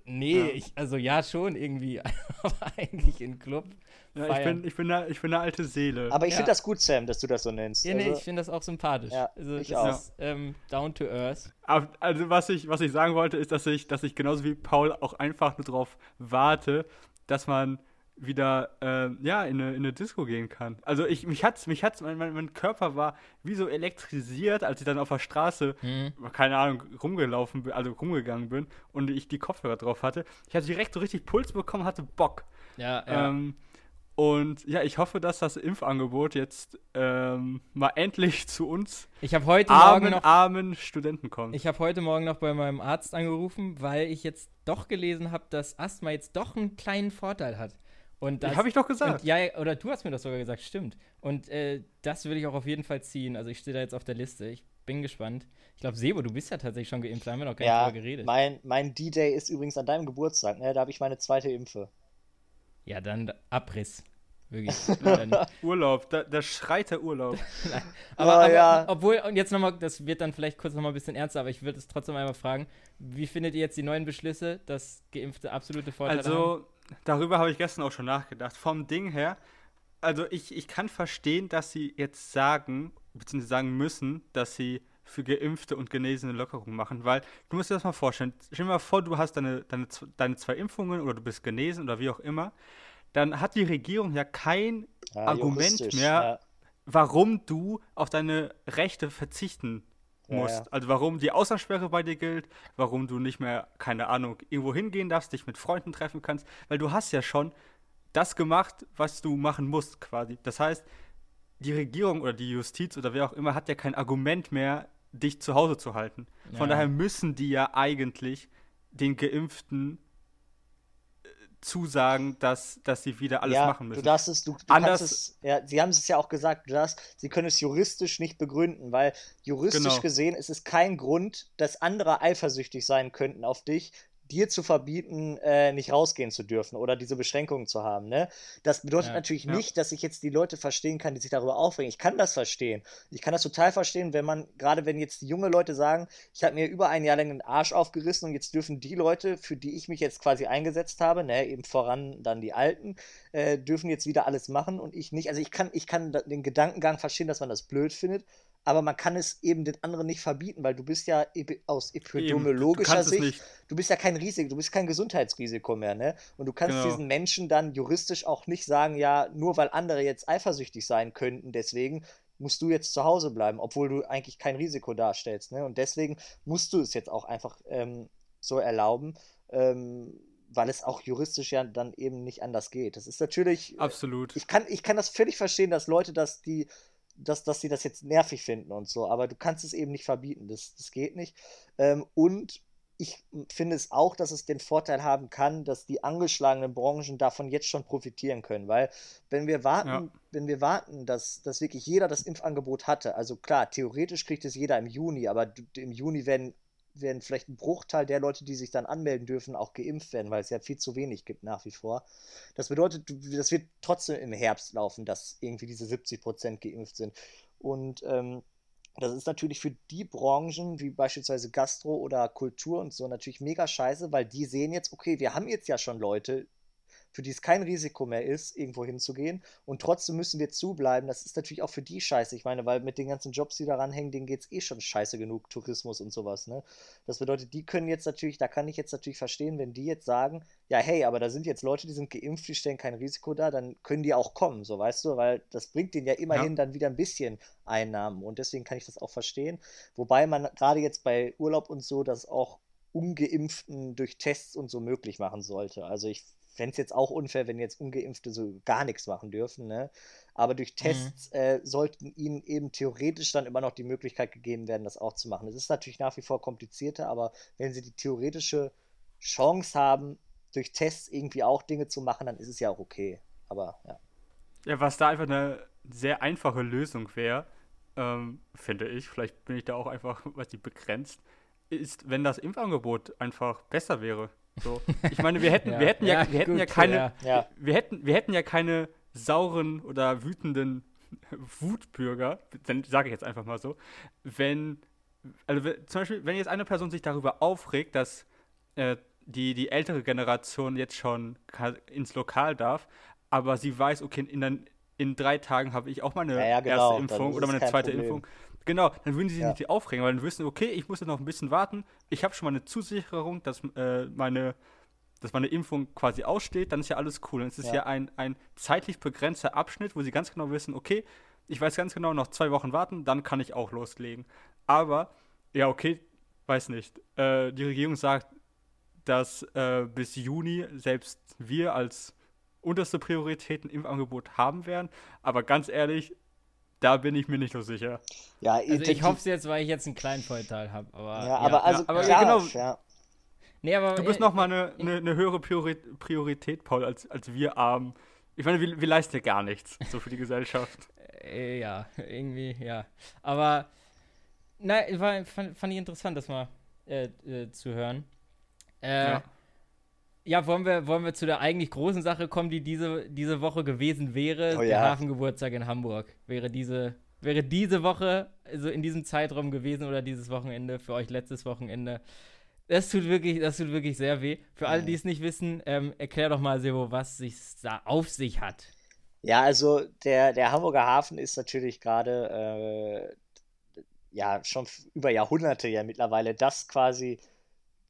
nee, Ja. ich, also ja, schon irgendwie, aber eigentlich in Club. Ja, ich, bin, ich, bin eine, ich bin eine alte Seele. Aber ich Ja. finde das gut, Sam, dass du das so nennst. Ja, nee, also, ich finde das auch sympathisch. Ja, also, ich das auch. ist ähm, down to earth. Aber, also was ich, was ich sagen wollte, ist, dass ich, dass ich genauso wie Paul auch einfach nur darauf warte, dass man wieder ähm, ja, in, eine, in eine Disco gehen kann. Also ich, mich hat's, mich hat's, mein, mein, mein Körper war wie so elektrisiert, als ich dann auf der Straße, Mhm. keine Ahnung, rumgelaufen bin, also rumgegangen bin und ich die Kopfhörer drauf hatte. Ich hatte direkt so richtig Puls bekommen, hatte Bock. Ja, ja. Ähm, und ja, ich hoffe, dass das Impfangebot jetzt ähm, mal endlich zu uns ich habe heute Morgen armen, noch armen Studenten kommt. Ich habe heute Morgen noch bei meinem Arzt angerufen, weil ich jetzt doch gelesen habe, dass Asthma jetzt doch einen kleinen Vorteil hat. Und das habe ich doch gesagt. Und, ja, oder du hast mir das sogar gesagt, stimmt. Und äh, das will ich auch auf jeden Fall ziehen. Also ich stehe da jetzt auf der Liste. Ich bin gespannt. Ich glaube, Sebo, du bist ja tatsächlich schon geimpft. Da haben wir noch gar ja, nicht drüber geredet. mein, mein D-Day ist übrigens an deinem Geburtstag, ne? Da habe ich meine zweite Impfe. Ja, dann Abriss. Wirklich. Urlaub, da, da schreit der Urlaub. aber, Oh, aber ja. obwohl, und jetzt nochmal, das wird dann vielleicht kurz nochmal ein bisschen ernster, aber ich würde es trotzdem einmal fragen, wie findet ihr jetzt die neuen Beschlüsse, dass Geimpfte absolute Vorteile haben? Also, darüber habe ich gestern auch schon nachgedacht. Vom Ding her, also ich, ich kann verstehen, dass sie jetzt sagen, beziehungsweise sagen müssen, dass sie für Geimpfte und Genesene Lockerung machen, weil du musst dir das mal vorstellen. Stell dir mal vor, du hast deine, deine, deine zwei Impfungen oder du bist genesen oder wie auch immer. Dann hat die Regierung ja kein Ja, Argument mehr, ja. warum du auf deine Rechte verzichten musst. ja. Also warum die Ausgangssperre bei dir gilt, warum du nicht mehr, keine Ahnung, irgendwo hingehen darfst, dich mit Freunden treffen kannst, weil du hast ja schon das gemacht, was du machen musst quasi. Das heißt, die Regierung oder die Justiz oder wer auch immer hat ja kein Argument mehr, dich zu Hause zu halten. Von Ja. daher müssen die ja eigentlich den Geimpften zusagen, dass, dass sie wieder alles ja, machen müssen. Du darfst es, du, du Anders- kannst es, ja, sie haben es ja auch gesagt, du darfst, sie können es juristisch nicht begründen, weil juristisch Genau. gesehen ist es kein Grund, dass andere eifersüchtig sein könnten auf dich, dir zu verbieten, äh, nicht rausgehen zu dürfen oder diese Beschränkungen zu haben. Ne? Das bedeutet Ja, natürlich ja. nicht, dass ich jetzt die Leute verstehen kann, die sich darüber aufregen. Ich kann das verstehen. Ich kann das total verstehen, wenn man, gerade wenn jetzt junge Leute sagen, ich habe mir über ein Jahr lang den Arsch aufgerissen und jetzt dürfen die Leute, für die ich mich jetzt quasi eingesetzt habe, ne, eben voran dann die Alten, äh, dürfen jetzt wieder alles machen und ich nicht. Also ich kann, ich kann den Gedankengang verstehen, dass man das blöd findet, aber man kann es eben den anderen nicht verbieten, weil du bist ja aus Eben, du- du epidemiologischer kannst es Sicht, du bist ja kein Risiko, du bist kein Gesundheitsrisiko mehr, ne? Und du kannst Genau. diesen Menschen dann juristisch auch nicht sagen, ja, nur weil andere jetzt eifersüchtig sein könnten, deswegen musst du jetzt zu Hause bleiben, obwohl du eigentlich kein Risiko darstellst, ne? Und deswegen musst du es jetzt auch einfach ähm, so erlauben, ähm, weil es auch juristisch ja dann eben nicht anders geht. Das ist natürlich, Absolut. ich kann, ich kann das völlig verstehen, dass Leute das, die, dass, dass sie das jetzt nervig finden und so, aber du kannst es eben nicht verbieten. Das, das geht nicht. Ähm, und ich finde es auch, dass es den Vorteil haben kann, dass die angeschlagenen Branchen davon jetzt schon profitieren können. Weil wenn wir warten, Ja. wenn wir warten, dass, dass wirklich jeder das Impfangebot hatte, also klar, theoretisch kriegt es jeder im Juni, aber im Juni werden, werden vielleicht ein Bruchteil der Leute, die sich dann anmelden dürfen, auch geimpft werden, weil es ja viel zu wenig gibt nach wie vor. Das bedeutet, das wird trotzdem im Herbst laufen, dass irgendwie diese 70 Prozent geimpft sind. Und ähm, das ist natürlich für die Branchen, wie beispielsweise Gastro oder Kultur und so, natürlich mega scheiße, weil die sehen jetzt, okay, wir haben jetzt ja schon Leute, für die es kein Risiko mehr ist, irgendwo hinzugehen. Und trotzdem müssen wir zubleiben. Das ist natürlich auch für die scheiße. Ich meine, weil mit den ganzen Jobs, die daran hängen, denen geht es eh schon scheiße genug, Tourismus und sowas. Ne? Das bedeutet, die können jetzt natürlich, da kann ich jetzt natürlich verstehen, wenn die jetzt sagen, ja, hey, aber da sind jetzt Leute, die sind geimpft, die stellen kein Risiko dar, dann können die auch kommen, so weißt du, weil das bringt denen ja immerhin dann wieder ein bisschen Einnahmen. Und deswegen kann ich das auch verstehen. Wobei man gerade jetzt bei Urlaub und so das auch Ungeimpften durch Tests und so möglich machen sollte. Also ich fände es jetzt auch unfair, wenn jetzt Ungeimpfte so gar nichts machen dürfen, ne? Aber durch Mhm. Tests äh, sollten ihnen eben theoretisch dann immer noch die Möglichkeit gegeben werden, das auch zu machen. Es ist natürlich nach wie vor komplizierter, aber wenn sie die theoretische Chance haben, durch Tests irgendwie auch Dinge zu machen, dann ist es ja auch okay. Aber ja. Ja, was da einfach eine sehr einfache Lösung wäre, ähm, finde ich, vielleicht bin ich da auch einfach, was die begrenzt, ist, wenn das Impfangebot einfach besser wäre. So. Ich meine, wir hätten, Ja. wir hätten ja, Ja, wir hätten ja gut, keine, ja. Ja. wir hätten, wir hätten ja keine sauren oder wütenden Wutbürger, dann sage ich jetzt einfach mal so, wenn, also zum Beispiel, wenn jetzt eine Person sich darüber aufregt, dass äh, die, die ältere Generation jetzt schon ins Lokal darf, aber sie weiß, okay, in, in drei Tagen habe ich auch meine Ja, ja, genau, erste Impfung oder meine zweite Problem. Impfung. Genau, dann würden sie sich Ja. nicht aufregen, weil dann wissen, okay, ich muss jetzt noch ein bisschen warten. Ich habe schon mal eine Zusicherung, dass äh, meine dass meine Impfung quasi aussteht, dann ist ja alles cool. Dann ist es Ja. ja, ein, ein zeitlich begrenzter Abschnitt, wo sie ganz genau wissen, okay, ich weiß ganz genau, noch zwei Wochen warten, dann kann ich auch loslegen. Aber, ja, okay, weiß nicht. Äh, die Regierung sagt, dass äh, bis Juni selbst wir als unterste Priorität ein Impfangebot haben werden. Aber ganz ehrlich, da bin ich mir nicht so sicher. Ja, Also ich hoffe es jetzt, weil ich jetzt einen kleinen Vorteil habe. Aber, Ja, aber also aber klar, genau. ja. Nee, aber Du bist äh, noch mal eine, eine, eine höhere Priori Priorität, Paul, als, als wir Armen. Ich meine, wir, wir leisten ja gar nichts so für die Gesellschaft. Äh, ja, irgendwie, ja. Aber, na, war, fand, fand ich interessant, das mal äh, äh, zu hören. Äh, ja. Ja. wollen wir, wollen wir zu der eigentlich großen Sache kommen, die diese, diese Woche gewesen wäre? Oh der ja. Hafengeburtstag in Hamburg. Wäre diese, wäre diese Woche, also in diesem Zeitraum gewesen oder dieses Wochenende, für euch letztes Wochenende. Das tut wirklich, das tut wirklich sehr weh. Für alle, die es nicht wissen, ähm, erklär doch mal, Sebo, was sich da auf sich hat. Ja, also der, der Hamburger Hafen ist natürlich gerade äh, ja schon über Jahrhunderte ja mittlerweile das quasi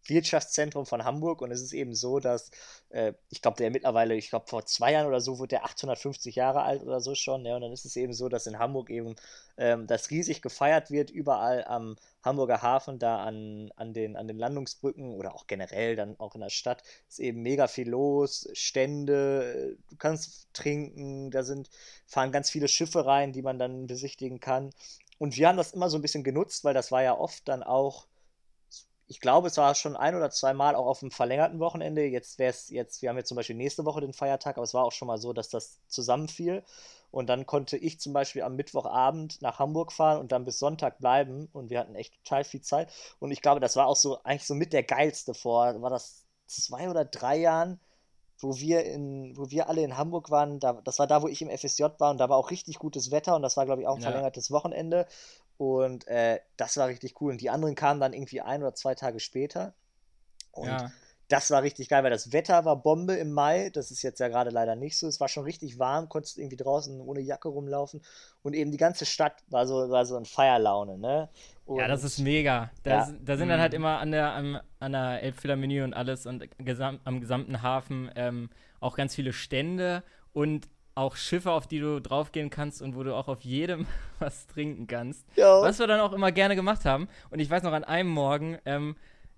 Wirtschaftszentrum von Hamburg und es ist eben so, dass äh, ich glaube, der mittlerweile, ich glaube vor zwei Jahren oder so wurde der 850 Jahre alt oder so schon, ja, und dann ist es eben so, dass in Hamburg eben ähm, das riesig gefeiert wird, überall am Hamburger Hafen, da an, an den, an den Landungsbrücken oder auch generell dann auch in der Stadt ist eben mega viel los, Stände, du kannst trinken, da sind, fahren ganz viele Schiffe rein, die man dann besichtigen kann. Und wir haben das immer so ein bisschen genutzt, weil das war ja oft dann auch, ich glaube, es war schon ein oder zwei Mal auch auf dem verlängerten Wochenende. Jetzt wäre es jetzt, wir haben jetzt zum Beispiel nächste Woche den Feiertag, aber es war auch schon mal so, dass das zusammenfiel. Und dann konnte ich zum Beispiel am Mittwochabend nach Hamburg fahren und dann bis Sonntag bleiben. Und wir hatten echt total viel Zeit. Und ich glaube, das war auch so eigentlich so mit der geilste vor, war das zwei oder drei Jahren, wo wir in, wo wir alle in Hamburg waren. Da, das war da, wo ich im FSJ war und da war auch richtig gutes Wetter und das war, glaube ich, auch ein Ja. verlängertes Wochenende. Und äh, das war richtig cool. Und die anderen kamen dann irgendwie ein oder zwei Tage später. Und ja. das war richtig geil, weil das Wetter war Bombe im Mai. Das ist jetzt ja gerade leider nicht so. Es war schon richtig warm, konntest irgendwie draußen ohne Jacke rumlaufen. Und eben die ganze Stadt war so, war so in Feierlaune, ne? Und Ja, das ist mega. Da, Ja. da sind dann halt immer an der, am, an der Elbphilharmonie und alles und gesam am gesamten Hafen ähm, auch ganz viele Stände und auch Schiffe, auf die du draufgehen kannst und wo du auch auf jedem was trinken kannst. Ja. Was wir dann auch immer gerne gemacht haben. Und ich weiß noch, an einem Morgen ähm,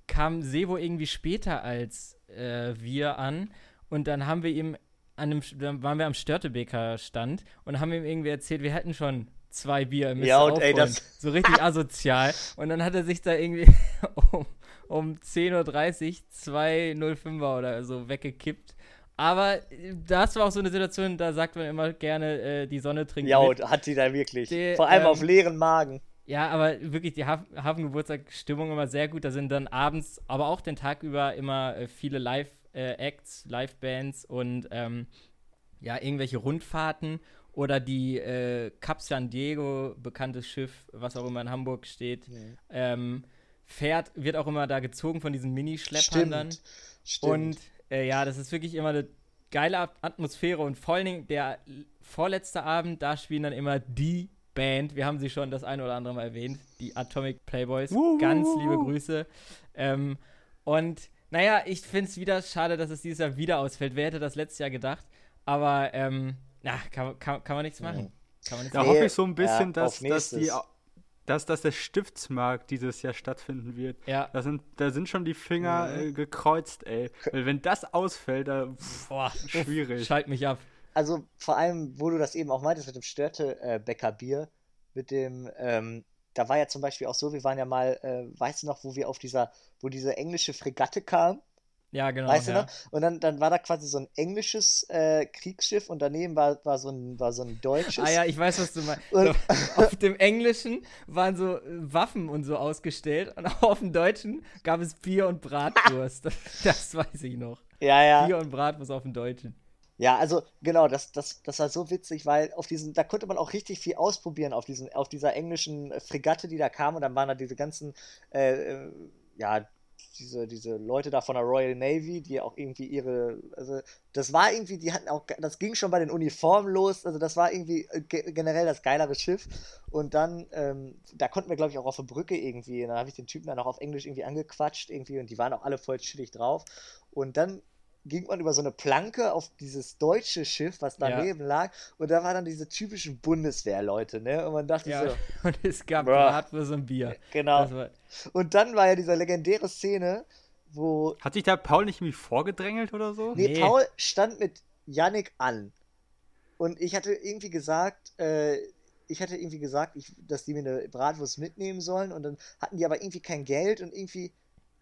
kam Sebo irgendwie später als äh, wir an und dann haben wir ihm an dem, dann waren wir am Störtebeker Stand und haben ihm irgendwie erzählt, wir hätten schon zwei Bier. müsst Ja, und ey, das- so richtig asozial. Und dann hat er sich da irgendwie um, um 10.30 Uhr zwei 05er oder so weggekippt. Aber äh, das war auch so eine Situation, da sagt man immer gerne, äh, die Sonne trinkt Ja, mit. hat die da wirklich. Die, Vor allem ähm, auf leeren Magen. Ja, aber wirklich die Haf Hafengeburtstag-Stimmung immer sehr gut. Da sind dann abends, aber auch den Tag über immer äh, viele Live-Acts, Live-Bands und ähm, ja, irgendwelche Rundfahrten oder die äh, Cap San Diego, bekanntes Schiff, was auch immer in Hamburg steht, ähm, fährt, wird auch immer da gezogen von diesen Minischleppern dann. Stimmt. Stimmt. Und äh, ja, das ist wirklich immer eine geile At- Atmosphäre und vor allen Dingen der vorletzte Abend, da spielen dann immer die Band. Wir haben sie schon das eine oder andere Mal erwähnt, die Atomic Playboys. Wuhu. Ganz liebe Grüße. Ähm, und naja, ich finde es wieder schade, dass es dieses Jahr wieder ausfällt. Wer hätte das letztes Jahr gedacht? Aber ähm, na, kann, kann, kann man nichts machen. Kann man nichts Da Nee, hoffe ich so ein bisschen, ja, dass, dass, die. Dass, dass der Stiftsmarkt dieses Jahr stattfinden wird. Ja. Da sind, da sind schon die Finger äh, gekreuzt, ey. Weil wenn das ausfällt, da pff, Boah, schwierig. Schalt mich ab. Also vor allem, wo du das eben auch meintest mit dem Störte-Bäcker Bier, mit dem, ähm, da war ja zum Beispiel auch so, wir waren ja mal, äh, weißt du noch, wo wir auf dieser, wo diese englische Fregatte kam, Ja, genau. weißt du ja. noch? Und dann, dann war da quasi so ein englisches äh, Kriegsschiff und daneben war, war, so ein, war so ein deutsches. Ah ja, ich weiß, was du meinst. Und- auf dem Englischen waren so äh, Waffen und so ausgestellt und auf dem Deutschen gab es Bier und Bratwurst. Das, das weiß ich noch. ja, ja. Bier und Bratwurst auf dem Deutschen. Ja, also genau, das, das, das war so witzig, weil auf diesen, da konnte man auch richtig viel ausprobieren auf diesen, auf dieser englischen Fregatte, die da kam und dann waren da diese ganzen, äh, äh, ja, diese, diese Leute da von der Royal Navy, die auch irgendwie ihre, also das war irgendwie, die hatten auch, das ging schon bei den Uniformen los, also das war irgendwie äh, ge generell das geilere Schiff. Und dann, ähm, da konnten wir glaube ich auch auf der Brücke irgendwie, und dann habe ich den Typen dann auch auf Englisch irgendwie angequatscht irgendwie und die waren auch alle voll chillig drauf. Und dann ging man über so eine Planke auf dieses deutsche Schiff, was Ja. daneben lag, und da waren dann diese typischen Bundeswehrleute, ne? Und man dachte Ja, so, und es gab Bruh. Bratwurst und Bier. genau. Das war, Und dann war ja diese legendäre Szene, wo Hat sich da Paul nicht irgendwie vorgedrängelt oder so? Nee, Nee. Paul stand mit Yannick an. Und ich hatte irgendwie gesagt, äh, ich hatte irgendwie gesagt, ich, dass die mir eine Bratwurst mitnehmen sollen. Und dann hatten die aber irgendwie kein Geld und irgendwie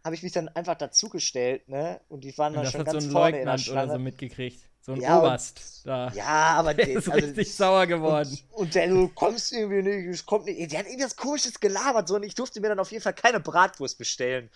habe ich mich dann einfach dazugestellt, ne? Und die waren und dann schon so ganz ein vorne in der Leutnant oder so Schlange. mitgekriegt. So ein Ja, und- Oberst. Da. Ja, aber Der der ist richtig sauer geworden. Und, und der, du kommst irgendwie nicht, kommt nicht. Der hat irgendwas komisches gelabert, so und ich durfte mir dann auf jeden Fall keine Bratwurst bestellen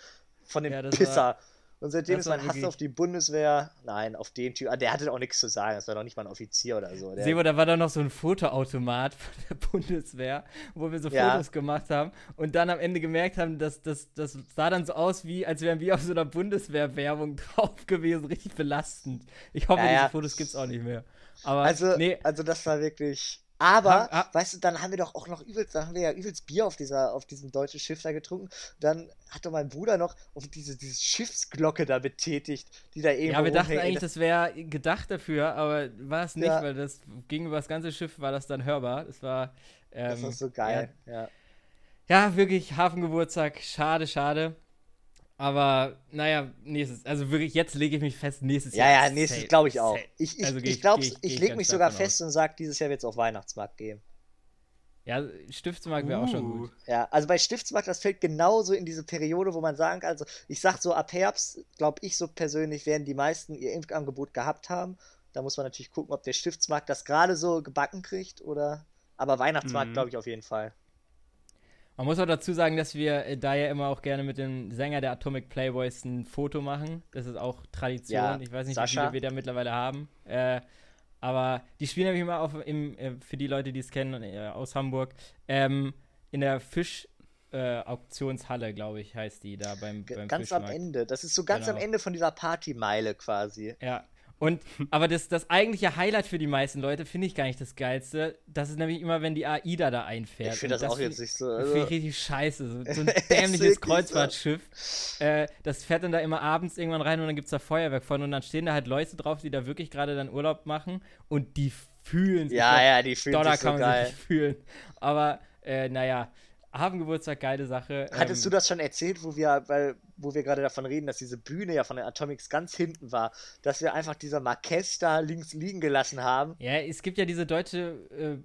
von dem Ja, Pisser. war- und seitdem das ist mein Hass auf die Bundeswehr. Nein, auf den Typ. ah, Der hatte auch nichts zu sagen. Das war doch nicht mal ein Offizier oder so. Der, Sebo, da war doch noch so ein Fotoautomat von der Bundeswehr, wo wir so Ja. Fotos gemacht haben und dann am Ende gemerkt haben, dass das, das sah dann so aus, wie als wären wir auf so einer Bundeswehr-Werbung drauf gewesen. Richtig belastend. Ich hoffe, Ja, ja. diese Fotos gibt's auch nicht mehr. Aber also, nee, also das war wirklich. Aber, Hab- hab- weißt du, dann haben wir doch auch noch übelst, dann haben wir ja übelst Bier auf dieser, auf diesem deutschen Schiff da getrunken. Dann hat doch mein Bruder noch auf diese, diese Schiffsglocke da betätigt, die da irgendwo ja, wir dachten eigentlich, das wäre gedacht dafür, aber war es nicht, Ja. weil das gegenüber das ganze Schiff war das dann hörbar. Das war ähm, das ist so geil. Ja. Ja, wirklich Hafengeburtstag. Schade, schade. Aber naja, nächstes, also wirklich, jetzt lege ich mich fest, nächstes Ja, Jahr. ja, nächstes safe, glaube ich auch. safe. Ich, ich, Also ich ich- glaube, ich, ich- lege mich sogar fest und sage, dieses Jahr wird es auf Weihnachtsmarkt gehen. Ja, Stiftsmarkt wäre auch schon Uh. gut. Ja, also bei Stiftsmarkt, das fällt genauso in diese Periode, wo man sagen kann, also ich sag so, ab Herbst, glaube ich so persönlich, werden die meisten ihr Impfangebot gehabt haben. Da muss man natürlich gucken, ob der Stiftsmarkt das gerade so gebacken kriegt oder. Aber Weihnachtsmarkt, Mhm. glaube ich, auf jeden Fall. Man muss auch dazu sagen, dass wir äh, da ja immer auch gerne mit dem Sänger der Atomic Playboys ein Foto machen. Das ist auch Tradition. Ja, ich weiß nicht, Sascha. wie viele wir da mittlerweile haben. Äh, aber die spielen nämlich immer auf, im, äh, für die Leute, die es kennen, äh, aus Hamburg, ähm, in der Fisch. Äh, Auktionshalle, glaube ich, heißt die da beim, beim ganz am. Ende. Das ist so ganz am Genau. Ende von dieser Partymeile quasi. Ja. Und, aber das, das eigentliche Highlight für die meisten Leute finde ich gar nicht das Geilste. Das ist nämlich immer, wenn die AIDA da einfährt. ich finde Und das, auch find- jetzt nicht so. Das Also, finde ich richtig scheiße. So, so ein dämliches. Kreuzfahrtschiff. Äh, das fährt dann da immer abends irgendwann rein und dann gibt es da Feuerwerk von. Und dann stehen da halt Leute drauf, die da wirklich gerade dann Urlaub machen und die fühlen sich. ja, ja, die fühlen Dollar sich so kann man geil. sich fühlen. Aber, äh, naja, Hafengeburtstag, geile Sache. Hattest du Ähm, das schon erzählt, wo wir, weil, wo wir gerade davon reden, dass diese Bühne ja von den Atomics ganz hinten war, dass wir einfach dieser Marquez da links liegen gelassen haben? Ja, es gibt ja diese deutsche, äh,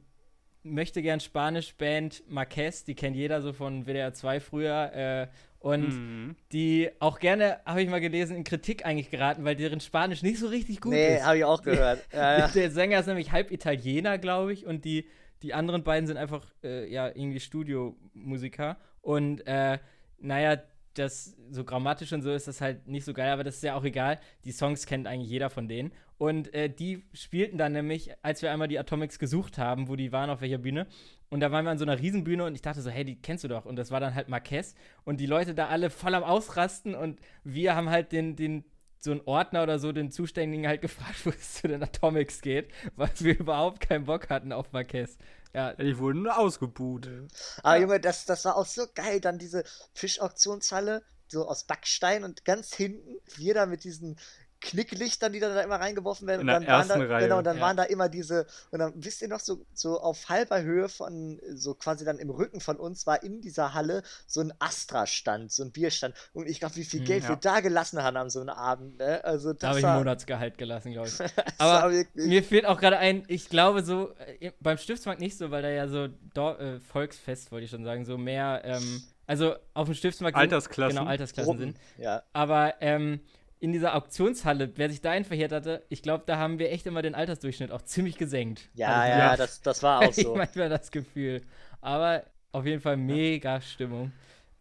möchte gern Spanisch-Band Marquez, die kennt jeder so von WDR 2 früher. Äh, und Mhm. die auch gerne, habe ich mal gelesen, in Kritik eigentlich geraten, weil deren Spanisch nicht so richtig gut nee, ist. habe ich auch gehört. Ja, ja. Der Sänger ist nämlich halb Italiener, glaube ich, und die, die anderen beiden sind einfach, äh, ja, irgendwie Studiomusiker. Und, äh, naja, das, so grammatisch und so ist das halt nicht so geil, aber das ist ja auch egal. Die Songs kennt eigentlich jeder von denen. Und äh, die spielten dann nämlich, als wir einmal die Atomics gesucht haben, wo die waren, auf welcher Bühne. Und da waren wir an so einer Riesenbühne und ich dachte so, hey, die kennst du doch. Und das war dann halt Marquez. Und die Leute da alle voll am Ausrasten und wir haben halt den, den, so einen Ordner oder so, den Zuständigen halt gefragt, wo es zu den Atomics geht, weil wir überhaupt keinen Bock hatten auf Marquez. Ja, Ja, die wurden nur ausgebuht. Aber Junge, das, das war auch so geil. Dann diese Fischauktionshalle, so aus Backstein und ganz hinten, wir da mit diesen Knicklichtern, die dann da immer reingeworfen werden. In und dann waren da, Reihe. Genau, und dann Ja. waren da immer diese, und dann wisst ihr noch, so, so auf halber Höhe von, so quasi dann im Rücken von uns war in dieser Halle so ein Astra-Stand, so ein Bierstand. Und ich glaube, wie viel Hm, Geld ja. wir da gelassen haben an so einem Abend, ne? Also Da das habe ich ein Monatsgehalt gelassen, glaube ich. Aber Mir fehlt auch gerade ein, ich glaube so, äh, beim Stiftsmarkt nicht so, weil da ja so Dor äh, Volksfest, wollte ich schon sagen, so mehr, ähm, also auf dem Stiftsmarkt sind- Altersklassen. Genau, Altersklassen Gruppen, sind. ja. Aber ähm, in dieser Auktionshalle, wer sich dahin verheert hatte, ich glaube, da haben wir echt immer den Altersdurchschnitt auch ziemlich gesenkt. Ja, ich ja, Ja. Das, das war auch ich so. manchmal das Gefühl. Aber auf jeden Fall mega Stimmung.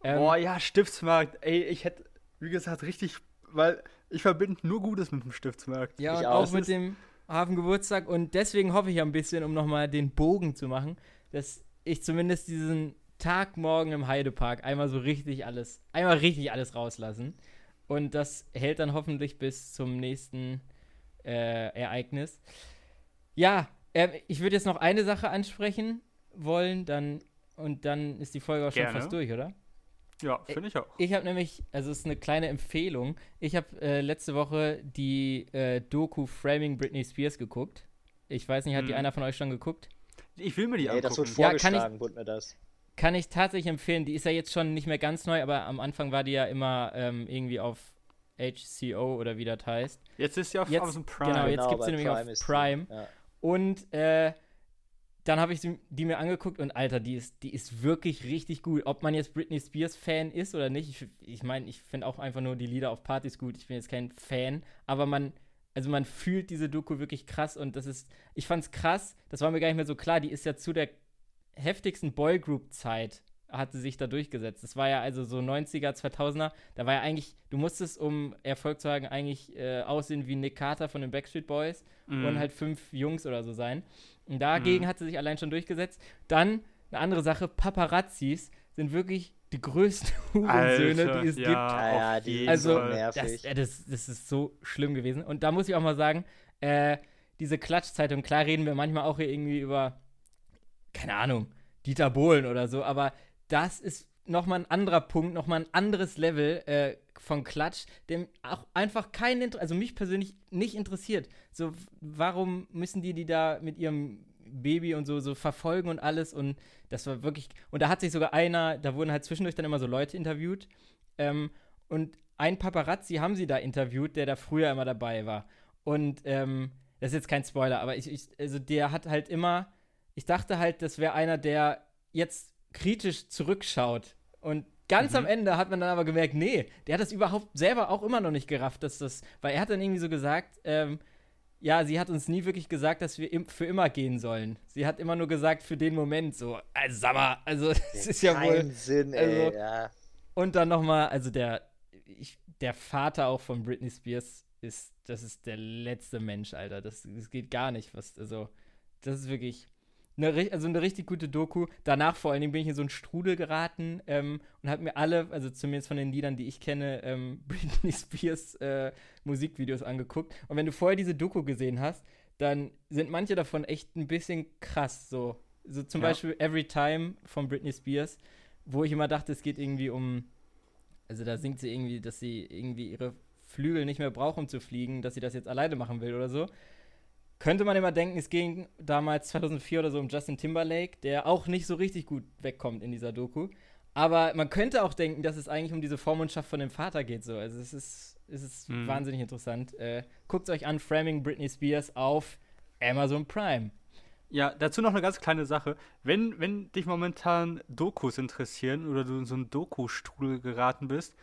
Ähm, Boah, ja, Stiftsmarkt. Ey, ich hätte, wie gesagt, richtig, weil ich verbinde nur Gutes mit dem Stiftsmarkt. Ja, Ich und auch. auch mit dem Hafengeburtstag. Und deswegen hoffe ich ein bisschen, um nochmal den Bogen zu machen, dass ich zumindest diesen Tag morgen im Heidepark einmal so richtig alles, einmal richtig alles rauslassen. Und das hält dann hoffentlich bis zum nächsten äh, Ereignis. Ja, äh, ich würde jetzt noch eine Sache ansprechen wollen, dann und dann ist die Folge auch schon Gerne. fast durch, oder? Ja, finde ich auch. Ich habe nämlich, also es ist eine kleine Empfehlung. Ich habe äh, letzte Woche die äh, Doku Framing Britney Spears geguckt. Ich weiß nicht, hat die Hm. einer von euch schon geguckt? Ich will mir die Ey, das wird angucken. Ja, kann vorgeschlagen, wurde mir das. Kann ich tatsächlich empfehlen. Die ist ja jetzt schon nicht mehr ganz neu, aber am Anfang war die ja immer ähm, irgendwie auf HCO oder wie das heißt. Jetzt ist sie auf Jetzt- Amazon Prime. genau, jetzt gibt's bei sie nämlich auf ist die. Prime. Ja. Und äh, dann habe ich sie, die mir angeguckt und Alter, die ist, die ist wirklich richtig gut. Ob man jetzt Britney Spears Fan ist oder nicht, ich meine, ich, mein, ich finde auch einfach nur die Lieder auf Partys gut. Ich bin jetzt kein Fan, aber man, also man fühlt diese Doku wirklich krass und das ist, ich fand's krass, das war mir gar nicht mehr so klar, die ist ja zu der heftigsten Boygroup-Zeit hat sie sich da durchgesetzt. Das war ja also so 90er, 2000er, da war ja eigentlich, du musstest, um Erfolg zu haben, eigentlich äh, aussehen wie Nick Carter von den Backstreet Boys Mhm. und halt fünf Jungs oder so sein. Und dagegen Mhm. hat sie sich allein schon durchgesetzt. Dann eine andere Sache, Paparazzis sind wirklich die größten Hurensöhne, die es ja, gibt. Ja, die Also, Fall. nervig. Das, äh, das, das ist so schlimm gewesen. Und da muss ich auch mal sagen, äh, diese Klatschzeitung, klar reden wir manchmal auch hier irgendwie über, keine Ahnung, Dieter Bohlen oder so, aber das ist nochmal ein anderer Punkt, nochmal ein anderes Level äh, von Klatsch, dem auch einfach keinen, Inter also mich persönlich nicht interessiert. So, warum müssen die die da mit ihrem Baby und so, so verfolgen und alles und das war wirklich, und da hat sich sogar einer, da wurden halt zwischendurch dann immer so Leute interviewt ähm, und ein Paparazzi haben sie da interviewt, der da früher immer dabei war. Und ähm, das ist jetzt kein Spoiler, aber ich, ich, also der hat halt immer, ich dachte halt, das wäre einer, der jetzt kritisch zurückschaut. Und ganz Mhm. am Ende hat man dann aber gemerkt, nee, der hat das überhaupt selber auch immer noch nicht gerafft, dass das, weil er hat dann irgendwie so gesagt, ähm, ja, sie hat uns nie wirklich gesagt, dass wir im, für immer gehen sollen. Sie hat immer nur gesagt, für den Moment so, also sag mal, also das ist ja wohl. Sinn, ey. also- ja. Und dann nochmal, also der, ich, der Vater auch von Britney Spears ist, das ist der letzte Mensch, Alter. Das, das geht gar nicht. Was, also, das ist wirklich eine, also eine richtig gute Doku. Danach vor allen Dingen bin ich in so einen Strudel geraten ähm, und habe mir alle, also zumindest von den Liedern, die ich kenne, ähm, Britney Spears äh, Musikvideos angeguckt. Und wenn du vorher diese Doku gesehen hast, dann sind manche davon echt ein bisschen krass. So, so zum Ja. Beispiel Every Time von Britney Spears, wo ich immer dachte, es geht irgendwie um, also da singt sie irgendwie, dass sie irgendwie ihre Flügel nicht mehr braucht, um zu fliegen, dass sie das jetzt alleine machen will oder so. Könnte man immer denken, es ging damals 2004 oder so um Justin Timberlake, der auch nicht so richtig gut wegkommt in dieser Doku. Aber man könnte auch denken, dass es eigentlich um diese Vormundschaft von dem Vater geht. So. Also es ist, es ist Mhm. wahnsinnig interessant. Äh, Guckt euch an, Framing Britney Spears auf Amazon Prime. Ja, dazu noch eine ganz kleine Sache. Wenn, wenn dich momentan Dokus interessieren oder du in so einen Doku-Strudel geraten bist,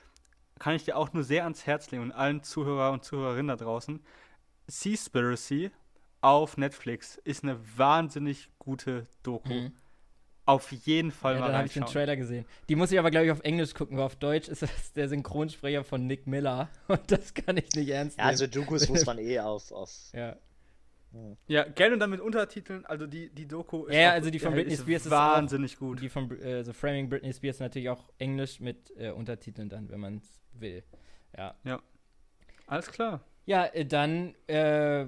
kann ich dir auch nur sehr ans Herz legen und allen Zuhörer und Zuhörerinnen da draußen. Seaspiracy auf Netflix ist eine wahnsinnig gute Doku. Mhm. Auf jeden Fall Ja, mal dann habe ich den. Trailer gesehen. Die muss ich aber, glaube ich, auf Englisch gucken, weil auf Deutsch ist das der Synchronsprecher von Nick Miller. Und das kann ich nicht ernst ja, nehmen. also Dokus muss man eh auf. auf ja. Ja, gerne dann mit Untertiteln. Also die, die Doku Ja, auch- also die von ja, Britney ist Spears ist auch- wahnsinnig gut. Die von äh, so Framing Britney Spears natürlich auch Englisch mit äh, Untertiteln dann, wenn man es will. Ja. Alles klar. Ja, äh, dann, äh,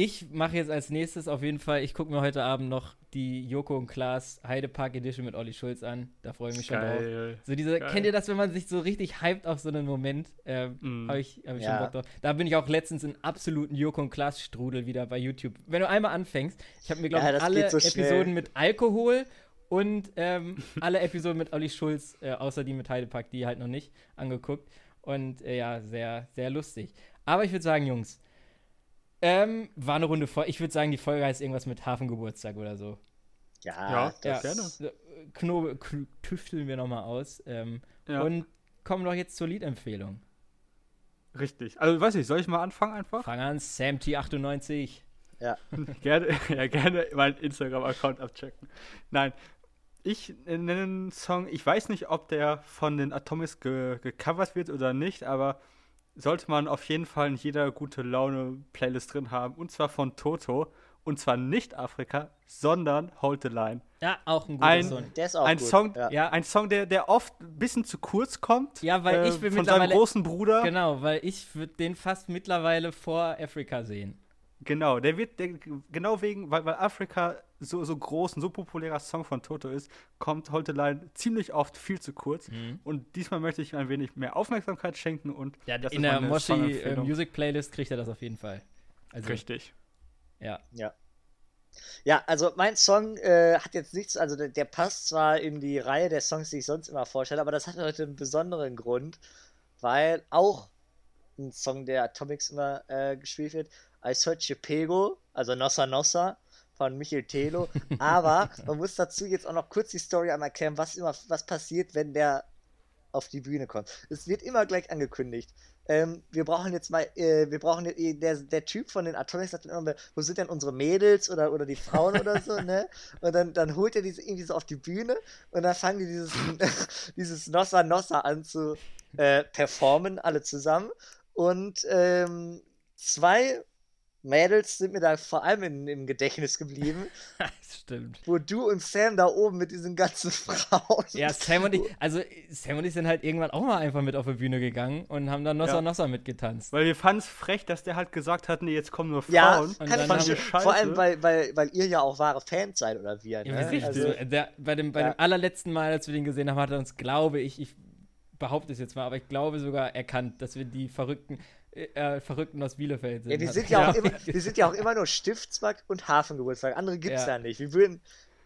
ich mache jetzt als nächstes auf jeden Fall, ich gucke mir heute Abend noch die Joko und Klaas Heidepark Edition mit Olli Schulz an. Da freue ich mich schon drauf. Geil. So diese, Geil. kennt ihr das, wenn man sich so richtig hypt auf so einen Moment? Ähm, Mm. Habe ich, hab ich Ja. schon Bock drauf. Da bin ich auch letztens in absoluten Joko und Klaas Strudel wieder bei YouTube. Wenn du einmal anfängst, ich habe mir, glaube Ja, ich, das alle so. Episoden mit Alkohol und ähm, alle Episoden mit Olli Schulz, äh, außer die mit Heidepark, die halt noch nicht angeguckt. Und äh, ja, sehr, sehr lustig. Aber ich würde sagen, Jungs, ähm, war eine Runde voll. Ich würde sagen, die Folge heißt irgendwas mit Hafengeburtstag oder so. Ja, Ja, das, gerne. So, Knobe, kn- tüfteln wir nochmal aus. Ähm, Ja, Und kommen doch jetzt zur Liedempfehlung. richtig. Also, weiß ich, soll ich mal anfangen einfach? Fang an, Sam T98. gerne, ja, gerne meinen Instagram-Account abchecken. Nein, ich äh, nenne einen Song, ich weiß nicht, ob der von den Atomics ge gecovert wird oder nicht, aber sollte man auf jeden Fall in jeder gute Laune-Playlist drin haben. Und zwar von Toto. Und zwar nicht Afrika, sondern Hold the Line. Ja, auch ein guter Ein- Song. der ist auch ein gut. Song, ja. Ja, Ein Song, der, der oft ein bisschen zu kurz kommt. Ja, weil äh, ich bin Von seinem mittlerweile- großen Bruder. genau, weil ich würde den fast mittlerweile vor Afrika sehen. Genau, der wird, der, genau wegen, weil, weil Afrika so, so groß und so populärer Song von Toto ist, kommt the Line ziemlich oft viel zu kurz. Und diesmal möchte ich ein wenig mehr Aufmerksamkeit schenken und Ja, das in ist der Moshi äh. Music Playlist kriegt er das auf jeden Fall. Also, Richtig. ja. Ja. Ja, also mein Song äh, hat jetzt nichts, also der, der passt zwar in die Reihe der Songs, die ich sonst immer vorstelle, aber das hat heute einen besonderen Grund, weil auch ein Song der Atomics immer äh, gespielt wird, I Search Pego, also Nossa Nossa von Michael Telo, aber man muss dazu jetzt auch noch kurz die Story einmal erklären, was immer, was passiert, wenn der auf die Bühne kommt. Es wird immer gleich angekündigt. Ähm, wir brauchen jetzt mal, äh, wir brauchen äh, der, der Typ von den Atomics sagt dann immer, wo sind denn unsere Mädels oder, oder die Frauen oder so, ne? Und dann, dann holt er diese irgendwie so auf die Bühne und dann fangen die dieses, dieses Nossa Nossa an zu äh, performen, alle zusammen. Und ähm, zwei Mädels sind mir da vor allem in, im Gedächtnis geblieben, das stimmt. wo du und Sam da oben mit diesen ganzen Frauen. Ja, Sam und ich, also Sam und ich sind halt irgendwann auch mal einfach mit auf die Bühne gegangen und haben dann Nossa Ja. Nossa mitgetanzt. Weil wir fanden es frech, dass der halt gesagt hat, nee, jetzt kommen nur Ja, Frauen. Und kann dann ich haben Vor allem, weil, weil, weil ihr ja auch wahre Fans seid oder wir. Ja, Ne? richtig. Also, so, der, bei dem, bei Ja. dem allerletzten Mal, als wir den gesehen haben, hat er uns, glaube ich, ich behaupte es jetzt mal, aber ich glaube sogar erkannt, dass wir die Verrückten, äh, Verrückten aus Bielefeld sind. ja, wir Hat- sind ja, auch immer, wir sind ja auch immer nur Stiftsmarkt und Hafengeburtstag. Andere gibt's Ja. ja. nicht. Wir würden,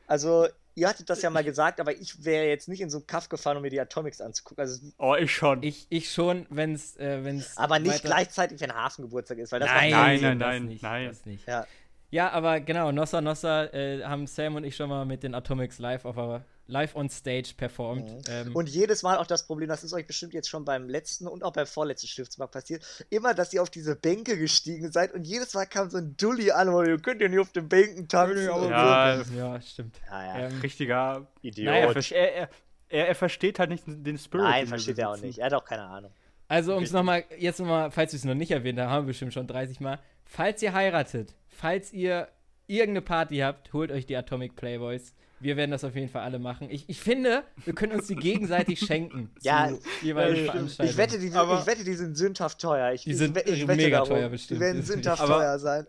also ihr hattet das ja mal gesagt, aber ich wäre jetzt nicht in so einen Kaff gefahren, um mir die Atomics anzugucken. Also, Oh, ich schon. Ich, ich schon, wenn es. Äh, wenn's aber nicht weiter- gleichzeitig, wenn Hafengeburtstag ist, weil das Nein, Nein, nein, nein, das nicht, nein. Das nicht. Ja. Ja, aber genau, Nossa Nossa äh, haben Sam und ich schon mal mit den Atomics live auf our, live on stage performt. Mhm. Ähm, Und jedes Mal auch das Problem, das ist euch bestimmt jetzt schon beim letzten und auch beim vorletzten Stiftsmarkt passiert, immer, dass ihr auf diese Bänke gestiegen seid und jedes Mal kam so ein Dulli an, wo ihr könnt ja nicht auf den Bänken tanzen. und Ja, so. ja, stimmt. ja, ja. Ähm, Richtiger. Idiot. naja, Er, er, er, er, er versteht halt nicht den Spirit. Nein, versteht er auch nicht. Er hat auch keine Ahnung. Also, um es nochmal, jetzt nochmal, falls wir es noch nicht erwähnt haben, haben wir bestimmt schon 30 Mal. Falls ihr heiratet, falls ihr irgendeine Party habt, holt euch die Atomic Playboys. Wir werden das auf jeden Fall alle machen. Ich, ich finde, wir können uns die gegenseitig schenken. Ja, zu jeweiligen ja. Ich wette, die, Aber- ich wette, die sind sündhaft teuer. Ich, Die ich sind ich wette mega darum. teuer bestimmt. Die werden sündhaft teuer sein.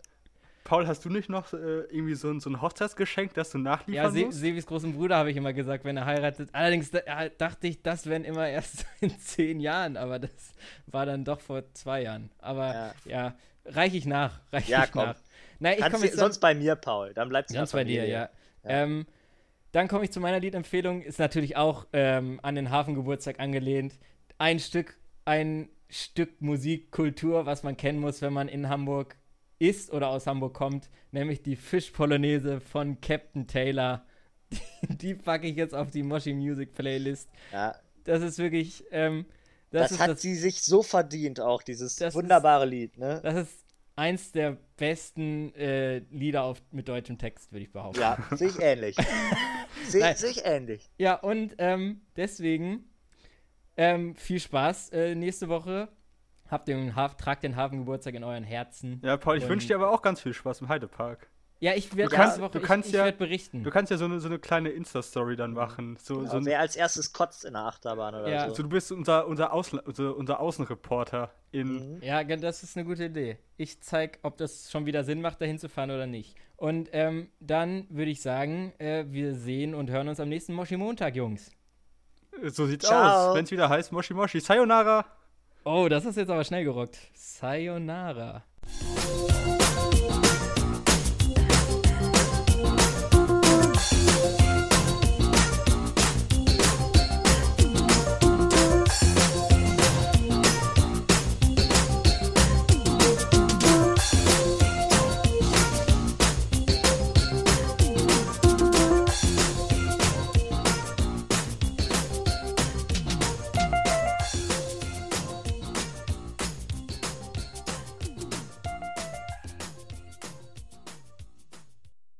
Paul, hast du nicht noch äh, irgendwie so, ein- so ein Hochzeitsgeschenk, das du Ja, nachliefern Se musst? Sevis großen Bruder habe ich immer gesagt, wenn er heiratet. Allerdings da, äh, dachte ich, das wären immer erst in zehn Jahren, aber das war dann doch vor zwei Jahren. Aber ja, Ja. reiche ich nach. Reich Ja, ich komm. nach. Nein, ich Kannst komme du, sonst bei mir, Paul. Dann bleibst du Ganz bei dir, ja. Ähm, dann komme ich zu meiner Liedempfehlung. Ist natürlich auch ähm, an den Hafengeburtstag angelehnt. Ein Stück, ein Stück Musikkultur, was man kennen muss, wenn man in Hamburg ist oder aus Hamburg kommt, nämlich die Fischpolonaise von Captain Taylor. Die, die packe ich jetzt auf die Moshi Music Playlist. ja. Das ist wirklich, ähm, Das, das, ist hat das, sie sich so verdient, auch dieses Das ist- wunderbare Lied, ne? das ist eins der besten äh, Lieder auf, mit deutschem Text, würde ich behaupten. Ja, sehe ich ähnlich. Sehe seh ich ähnlich. Ja, und ähm, deswegen ähm, viel Spaß. Äh, nächste Woche habt den tragt den Hafengeburtstag in euren Herzen. Ja, Paul, ich wünsche dir aber auch ganz viel Spaß im Heidepark. Ja, ich werde Du kannst- Woche, du kannst ich, ich ja- werd berichten. Du kannst ja so eine, so eine kleine Insta-Story dann machen. So, Genau, so, ein, wer als erstes kotzt in der Achterbahn oder Ja. so. so du bist unser, unser, Ausla unser, unser Außenreporter in. Mhm. Ja, das ist eine gute Idee. Ich zeig, ob das schon wieder Sinn macht, dahin zu fahren oder nicht. Und ähm, dann würde ich sagen, äh, wir sehen und hören uns am nächsten Moshi-Montag, Jungs. So sieht's Ciao. aus. Wenn es wieder heißt Moshi Moshi. Sayonara. Oh, das ist jetzt aber schnell gerockt. Sayonara.